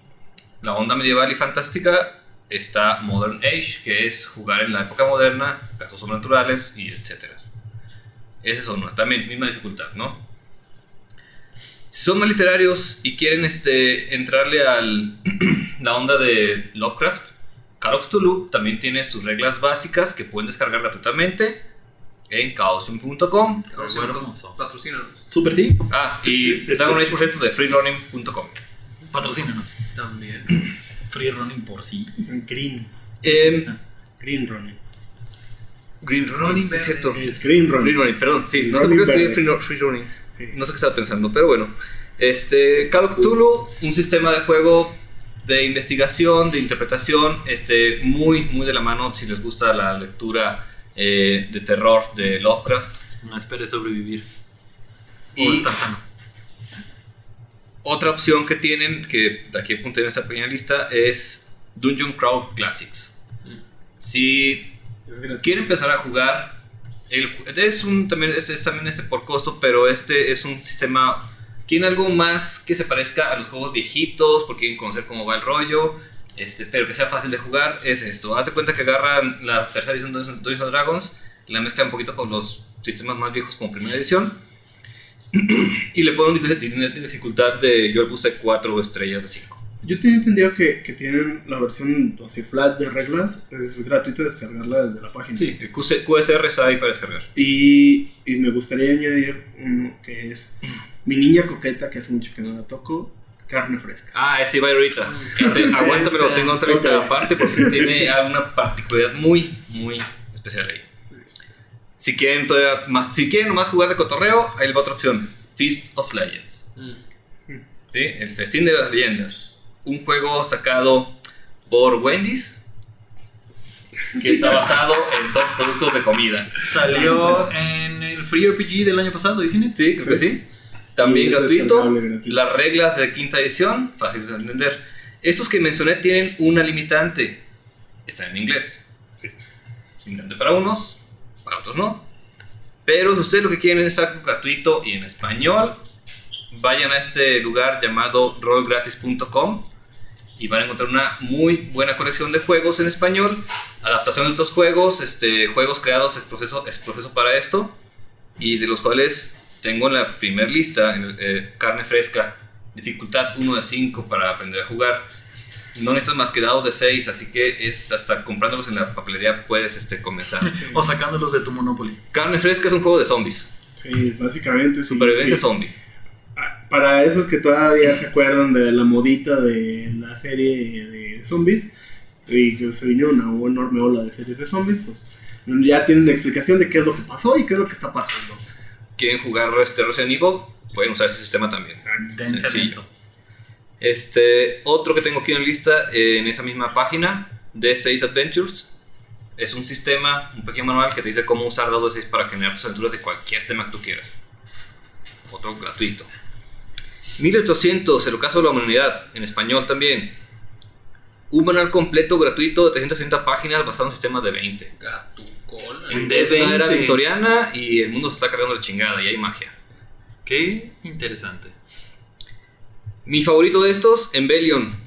la onda medieval y fantástica, está Modern Age, que es jugar en la época moderna, casos sobrenaturales y etcétera. Ese es uno, también misma dificultad, ¿no? Si son más literarios y quieren este, entrarle a la onda de Lovecraft, Call of Cthulhu también tiene sus reglas básicas que pueden descargar gratuitamente en hermoso. patrocínanos. Super sí. Ah, y Age, por cierto, de freerunning.com. Patrocínanos. También. Free running por sí. Green. Em, Green running. Green Running, es cierto. Es green running. Green Running, perdón, sí, no sé por qué free Running. No sé qué estaba pensando, pero bueno. Este, Call of Cthulhu, un sistema de juego de investigación, de interpretación, este, muy, muy de la mano si les gusta la lectura eh, de terror de Lovecraft. No espere sobrevivir. O Y estar sano. otra opción que tienen, que de aquí apunté en esta pequeña lista, es Dungeon Crawl Classics. Si Es gratis. quiere empezar a jugar, el, es un también es, también este por costo, pero este es un sistema tiene algo más que se parezca a los juegos viejitos, porque quieren conocer cómo va el rollo, este, pero que sea fácil de jugar, es esto. Haz de cuenta que agarran la tercera edición de Dungeons Dragons, la mezcla un poquito con los sistemas más viejos como primera edición, y le ponen dificultad de, yo le puse 4 estrellas 5. Yo tenía entendido que, que tienen la versión así flat de reglas. Es gratuito descargarla desde la página. Sí, el QC QSR está ahí para descargar. Y, y me gustaría añadir uno que es Mi niña coqueta, que hace mucho que no la toco. Carne fresca. Ah, ese va ahorita. Ese, aguanta, pero tengo otra lista aparte porque tiene una particularidad muy, muy especial ahí. Si quieren todavía más, si quieren nomás jugar de cotorreo, ahí va otra opción. Feast of Legends. ¿Sí? El festín de las leyendas. Un juego sacado por Wendy's que está basado en dos productos de comida. Salió en el Free RPG del año pasado, ¿y it? Sí, creo que sí. También gratuito. Las reglas de quinta edición, fáciles de entender. Estos que mencioné tienen una limitante. Están en inglés. Limitante para unos, para otros no. Pero si ustedes lo que quieren es algo gratuito y en español, vayan a este lugar llamado rollgratis.com y van a encontrar una muy buena colección de juegos en español, adaptaciones de otros juegos, este, juegos creados en proceso, es proceso para esto, y de los cuales tengo en la primera lista eh, carne fresca, dificultad 1 de 5 para aprender a jugar. No necesitas más que dados de 6, así que es hasta comprándolos en la papelería puedes este, comenzar. O sacándolos de tu Monopoly. carne fresca es un juego de zombies, Sí, básicamente sí. supervivencia sí. zombie. Para esos que todavía se acuerdan de la modita de la serie de zombies y que se vino una enorme ola de series de zombies, pues ya tienen una explicación de qué es lo que pasó y qué es lo que está pasando. Quieren jugar este Resident Evil, pueden usar ese sistema también. Dense, Sencillo. denso. Este, otro que tengo aquí en lista, eh, en esa misma página, de 6 Adventures. Es un sistema, un pequeño manual que te dice cómo usar dados de 6 para generar tus aventuras de cualquier tema que tú quieras. Otro gratuito. 1800, el ocaso de la humanidad, en español también. Un manual completo gratuito de 360 páginas basado en un sistema de 20. Gato cola. En Es la era 20. victoriana y el mundo se está cargando la chingada y hay magia. Qué interesante. Mi favorito de estos, Embellion.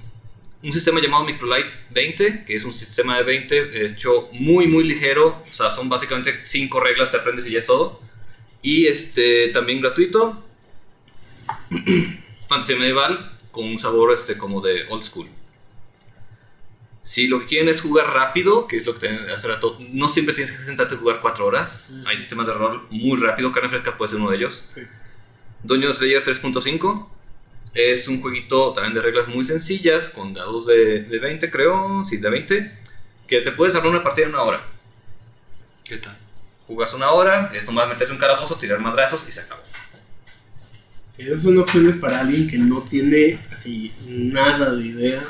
Un sistema llamado Microlight 20, que es un sistema de 20 hecho muy, muy ligero. O sea, son básicamente 5 reglas, te aprendes y ya es todo. Y este, también gratuito. Fantasía medieval, con un sabor este, como de old school. Si lo que quieren es jugar rápido, que es lo que hace rato, no siempre tienes que sentarte a jugar 4 horas. Hay sistemas de rol muy rápido, carne fresca puede ser uno de ellos. Sí. Dungeon Slayer 3.5 es un jueguito también de reglas muy sencillas, con dados de, de 20 creo, sí, de 20, que te puedes armar una partida en una hora. ¿Qué tal? Jugas una hora, es nomás meterse un calabozo, tirar madrazos y se acabó. Esas son opciones para alguien que no tiene así nada de idea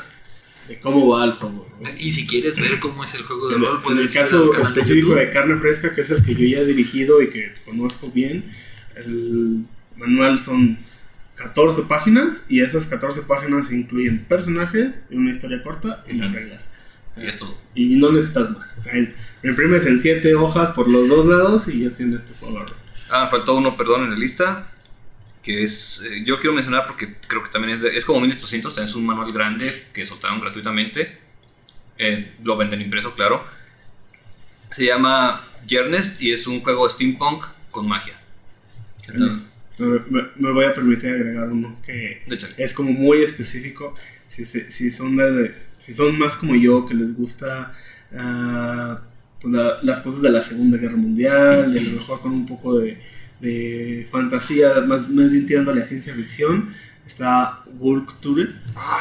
de cómo va el juego. ¿no? Y si quieres ver cómo es el juego de En, rol, en el caso canal de específico YouTube. de carne fresca, que es el que yo ya he dirigido y que conozco bien, el manual son 14 páginas y esas 14 páginas incluyen personajes, una historia corta y las reglas. Y es todo. Y no necesitas más. O sea, lo imprimes en 7 hojas por los dos lados y ya tienes tu juego. de rol. Ah, faltó uno, perdón, en la lista. Que es. eh, yo quiero mencionar porque creo que también es, de- es como 1800. Es un manual grande que soltaron gratuitamente. Eh, lo venden impreso, claro. Se llama Yernest y es un juego steampunk con magia. ¿Qué tal? Me, me- me voy a permitir agregar uno que es como muy específico. Si, si, son de- si son más como yo, que les gusta ah, pues la- las cosas de la Segunda Guerra Mundial, y a lo mejor con un poco de, de fantasía, más, más bien tirándole a ciencia ficción, está Work Tour.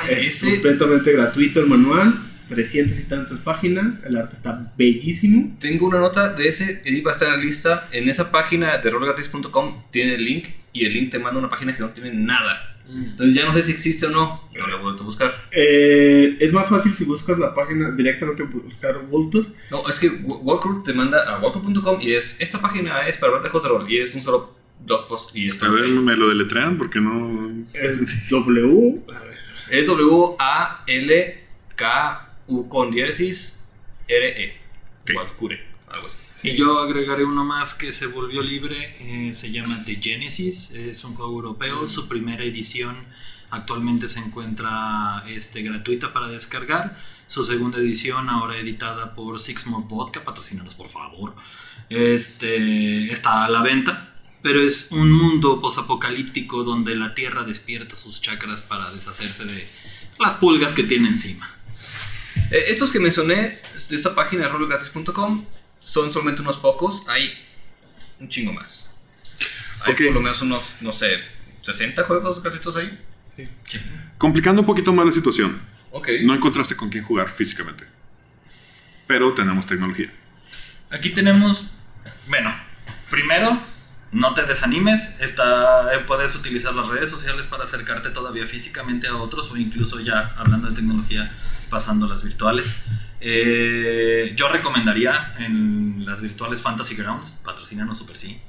Es ese- completamente gratuito el manual, 300 y tantas páginas, el arte está bellísimo. Tengo una nota de ese, y va a estar en la lista. En esa página de rolgratis.com tiene el link y el link te manda una página que no tiene nada. Entonces ya no sé si existe o no. No lo he vuelto a buscar. Eh, es más fácil si buscas la página directamente buscar Tour. No, es que Walker te manda a walker.com y es esta página es para ver de Roll y es un solo blog post y está A ver, ahí. me lo deletrean porque no. Es W. a ver, Es W A L K U con diéresis R E. Ok. Walcure, algo así. Y yo agregaré uno más que se volvió libre, eh, se llama The Genesis, es un juego europeo, su primera edición actualmente se encuentra este, gratuita para descargar, su segunda edición ahora editada por Six More Vodka, patrocínanos por favor, este, está a la venta, pero es un mundo posapocalíptico donde la Tierra despierta sus chakras para deshacerse de las pulgas que tiene encima. Eh, estos que mencioné de esta página rolgratis.com son solamente unos pocos, hay un chingo más. Hay Ok. por lo menos unos, no sé, 60 juegos gratuitos ahí. Complicando un poquito más la situación. Ok. No encontraste con quién jugar físicamente. Pero tenemos tecnología. Aquí tenemos, bueno, primero, no te desanimes, está, eh, puedes utilizar las redes sociales para acercarte todavía físicamente a otros o incluso ya hablando de tecnología pasando las virtuales. Eh, yo recomendaría en las virtuales Fantasy Grounds, patrocinanos Super sí.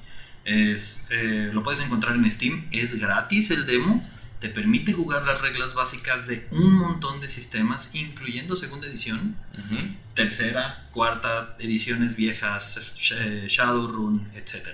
Es, eh, lo puedes encontrar en Steam, es gratis el demo, te permite jugar las reglas básicas de un montón de sistemas, incluyendo segunda edición tercera, cuarta, ediciones viejas, Sh- Shadowrun, etc.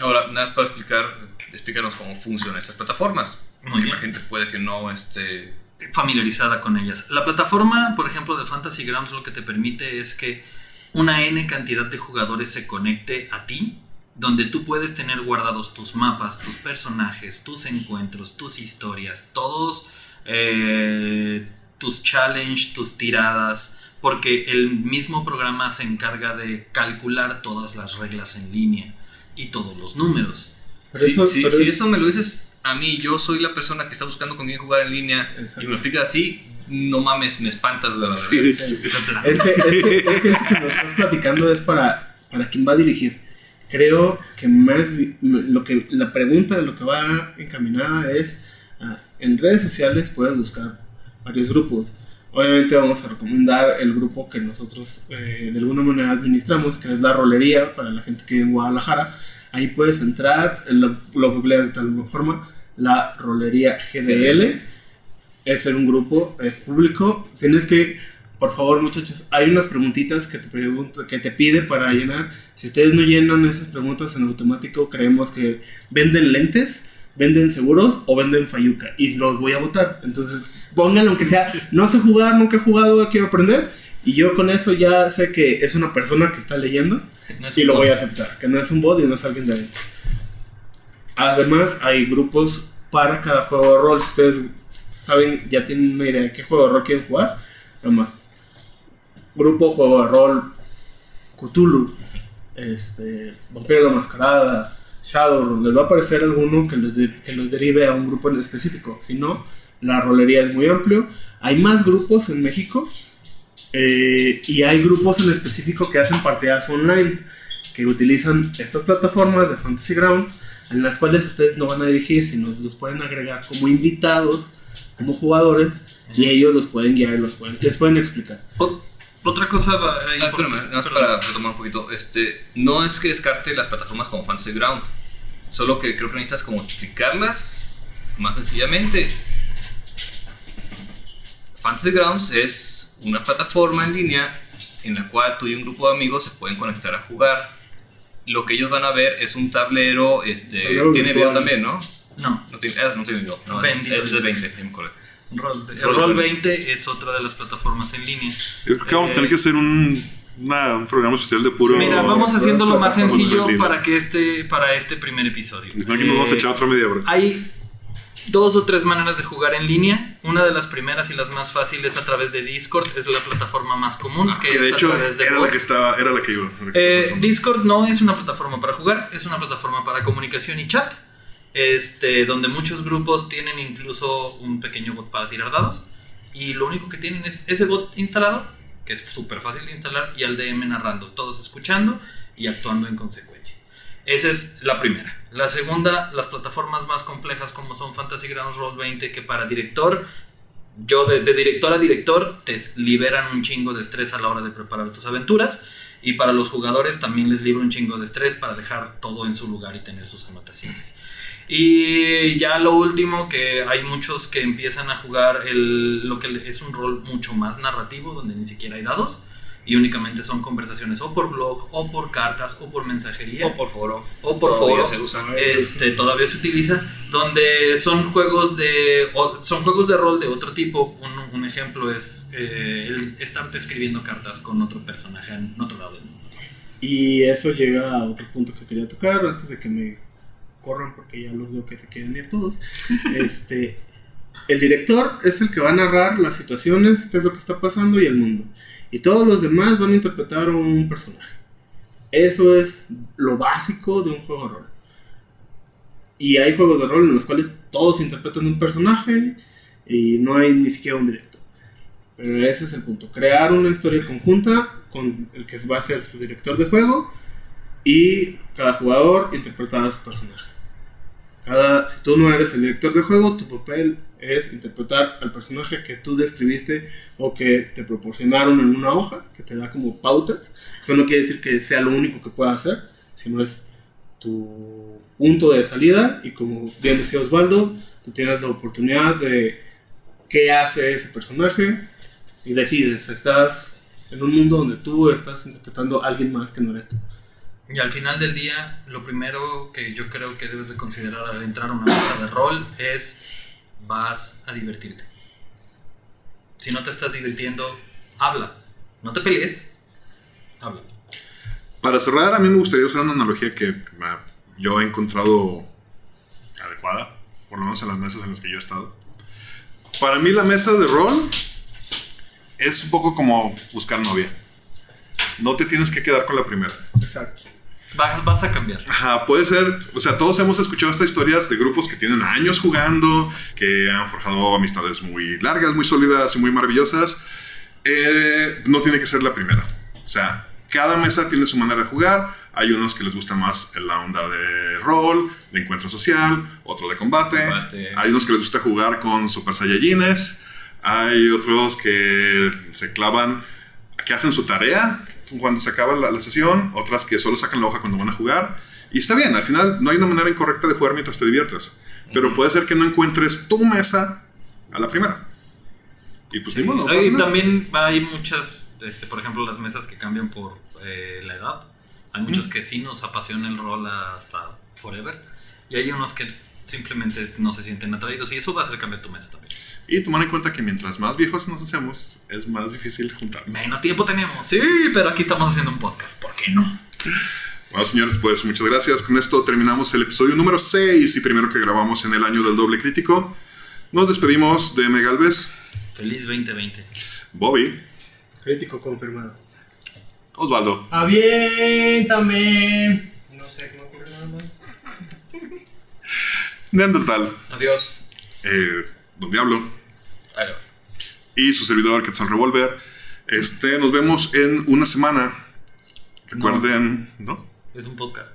Ahora, nada más para explicar, explicarnos cómo funcionan estas plataformas. Muy Porque bien. la gente puede que no esté... Familiarizada con ellas. La plataforma, por ejemplo, de Fantasy Grounds lo que te permite es que una N cantidad de jugadores se conecte a ti, donde tú puedes tener guardados tus mapas, tus personajes, tus encuentros, tus historias, todos eh, tus challenge, tus tiradas, porque el mismo programa se encarga de calcular todas las reglas en línea y todos los números. Pero si eso- si- pero si es- eso me lo dices a mí, yo soy la persona que está buscando con quién jugar en línea Exacto. y me lo explicas así, no mames, me espantas, güey, la verdad. Sí. Es que, es que, es que eso que nos estás platicando es para, para quien va a dirigir. Creo que más lo que la pregunta de lo que va encaminada es ah, en redes sociales puedes buscar varios grupos. Obviamente vamos a recomendar el grupo que nosotros eh, de alguna manera administramos, que es la rolería para la gente que vive en Guadalajara. Ahí puedes entrar, lo, lo googleas de tal forma, la rolería GDL es un grupo, es público. Tienes que, por favor, muchachos, hay unas preguntitas que te, pregunto, que te pide para llenar. Si ustedes no llenan esas preguntas en automático, creemos que venden lentes, venden seguros o venden fayuca y los voy a votar. Entonces, pónganlo aunque sea, no sé jugar, nunca he jugado, quiero aprender. Y yo con eso ya sé que es una persona que está leyendo No es y lo bot. voy a aceptar, que no es un bot y no es alguien de adentro. Además, hay grupos para cada juego de rol. Si ustedes saben, ya tienen una idea de qué juego de rol quieren jugar, nada más grupo juego de rol Cthulhu, este, Vampiro de la Mascarada, Shadowrun, les va a aparecer alguno que los, de- que los derive a un grupo en específico. Si no, la rolería es muy amplio. Hay más grupos en México eh, y hay grupos en específico que hacen partidas online que utilizan estas plataformas de Fantasy Grounds en las cuales ustedes no van a dirigir, sino los pueden agregar como invitados, como jugadores, y ellos los pueden guiar y los pueden, les pueden explicar. Otra cosa va- Ah, importante- espérame, nada más para retomar un poquito. Este, no es que descarte las plataformas como Fantasy Ground, solo que creo que necesitas como explicarlas más sencillamente. Fantasy Grounds es una plataforma en línea en la cual tú y un grupo de amigos se pueden conectar a jugar. Lo que ellos van a ver es un tablero, este, Tablero tiene video también, ¿no? No, No tiene, ah, no tiene video, no, es, Bendito es de Dios. 20, ya me acordé. Roll, el Roll Roll 20. 20 es otra de las plataformas en línea. Yo creo que vamos a tener que hacer un, una- un programa especial de puro. Mira, vamos haciendo lo más sencillo para que este para este primer episodio. Aquí nos vamos a Eh, echar otra media hora. Hay dos o tres maneras de jugar en línea. Una de las primeras y las más fáciles a través de Discord es la plataforma más común, que, Ah, Que de es hecho a través de era la que estaba, era la que iba. la que Eh. Discord no es una plataforma para jugar, es una plataforma para comunicación y chat. Este, donde muchos grupos tienen incluso un pequeño bot para tirar dados. Y lo único que tienen es ese bot instalado, que es súper fácil de instalar, y al DM narrando, todos escuchando y actuando en consecuencia. Esa es la primera. La segunda, las plataformas más complejas como son Fantasy Grounds Roll 20, que para director, yo de, director a director, te liberan un chingo de estrés a la hora de preparar tus aventuras. Y para los jugadores también les libra un chingo de estrés para dejar todo en su lugar y tener sus anotaciones. Y ya lo último, que hay muchos que empiezan a jugar el, lo que es un rol mucho más narrativo, donde ni siquiera hay dados. Y únicamente son conversaciones o por blog, o por cartas, o por mensajería, O por foro. o por Todavía foro. se usan. Este, todavía se utiliza, donde son juegos de o- son juegos de rol de otro tipo. Un, un ejemplo es eh, el estarte escribiendo cartas con otro personaje en otro lado del mundo. Y eso llega a otro punto que quería tocar antes de que me corran porque ya los veo que se quieren ir todos. Este, el director es el que va a narrar las situaciones, qué es lo que está pasando y el mundo. Y todos los demás van a interpretar un personaje. Eso es lo básico de un juego de rol. Y hay juegos de rol en los cuales todos interpretan un personaje y no hay ni siquiera un director. Pero ese es el punto. Crear una historia conjunta con el que va a ser su director de juego y cada jugador interpretar a su personaje. Cada, si tú no eres el director de juego, tu papel es interpretar al personaje que tú describiste o que te proporcionaron en una hoja que te da como pautas. Eso no quiere decir que sea lo único que puedas hacer, sino es tu punto de salida y como bien decía Osvaldo, tú tienes la oportunidad de qué hace ese personaje y decides, estás en un mundo donde tú estás interpretando a alguien más que no eres tú. Y al final del día, lo primero que yo creo que debes de considerar al entrar a una mesa de rol es vas a divertirte. Si no te estás divirtiendo, habla. No te pelees, habla. Para cerrar, a mí me gustaría usar una analogía que ah, yo he encontrado adecuada, por lo menos en las mesas en las que yo he estado. Para mí la mesa de rol es un poco como buscar novia. No te tienes que quedar con la primera. Exacto. Vas, vas a cambiar. Ajá, puede ser, o sea, todos hemos escuchado estas historias de grupos que tienen años jugando, que han forjado amistades muy largas, muy sólidas y muy maravillosas. Eh, no tiene que ser la primera. O sea, cada mesa tiene su manera de jugar. Hay unos que les gusta más la onda de rol, de encuentro social, otro de combate. Combate. Hay unos que les gusta jugar con Super Saiyajines. Hay otros que se clavan, que hacen su tarea cuando se acaba la, la sesión. Otras que solo sacan la hoja cuando van a jugar. Y está bien, al final no hay una manera incorrecta de jugar mientras te diviertas. Pero puede ser que no encuentres tu mesa a la primera. Y pues ni modo, no Y también hay muchas, este, por ejemplo, las mesas que cambian por eh, la edad. Hay muchos que sí nos apasiona el rol hasta forever. Y hay unos que simplemente no se sienten atraídos. Y eso va a hacer cambiar tu mesa también. Y tomar en cuenta que mientras más viejos nos hacemos, es más difícil juntarnos. Menos tiempo tenemos. Sí, pero aquí estamos haciendo un podcast. ¿Por qué no? Bueno, señores, pues muchas gracias. Con esto terminamos el episodio número 6 y primero que grabamos en el año del doble crítico. Nos despedimos de Megalves, Feliz 2020. Bobby, Crítico confirmado. Osvaldo. Aviéntame. No sé, no me ocurre nada más. Neandertal. Adiós. Eh, Don Diablo. Y su servidor, Quetzal Revolver. Este, nos vemos en una semana. Recuerden, ¿no? Es un podcast.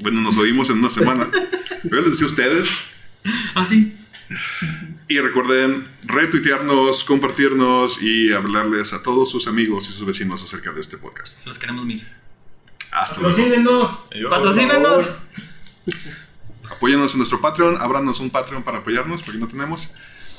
Bueno, nos oímos en una semana. Yo les decía a ustedes. Ah, sí. Y recuerden retuitearnos, compartirnos y hablarles a todos sus amigos y sus vecinos acerca de este podcast. Los queremos mil. Hasta luego. Patrocínenos. ¡Patrocínenos! Apóyanos en nuestro Patreon. Ábranos un Patreon para apoyarnos porque no tenemos.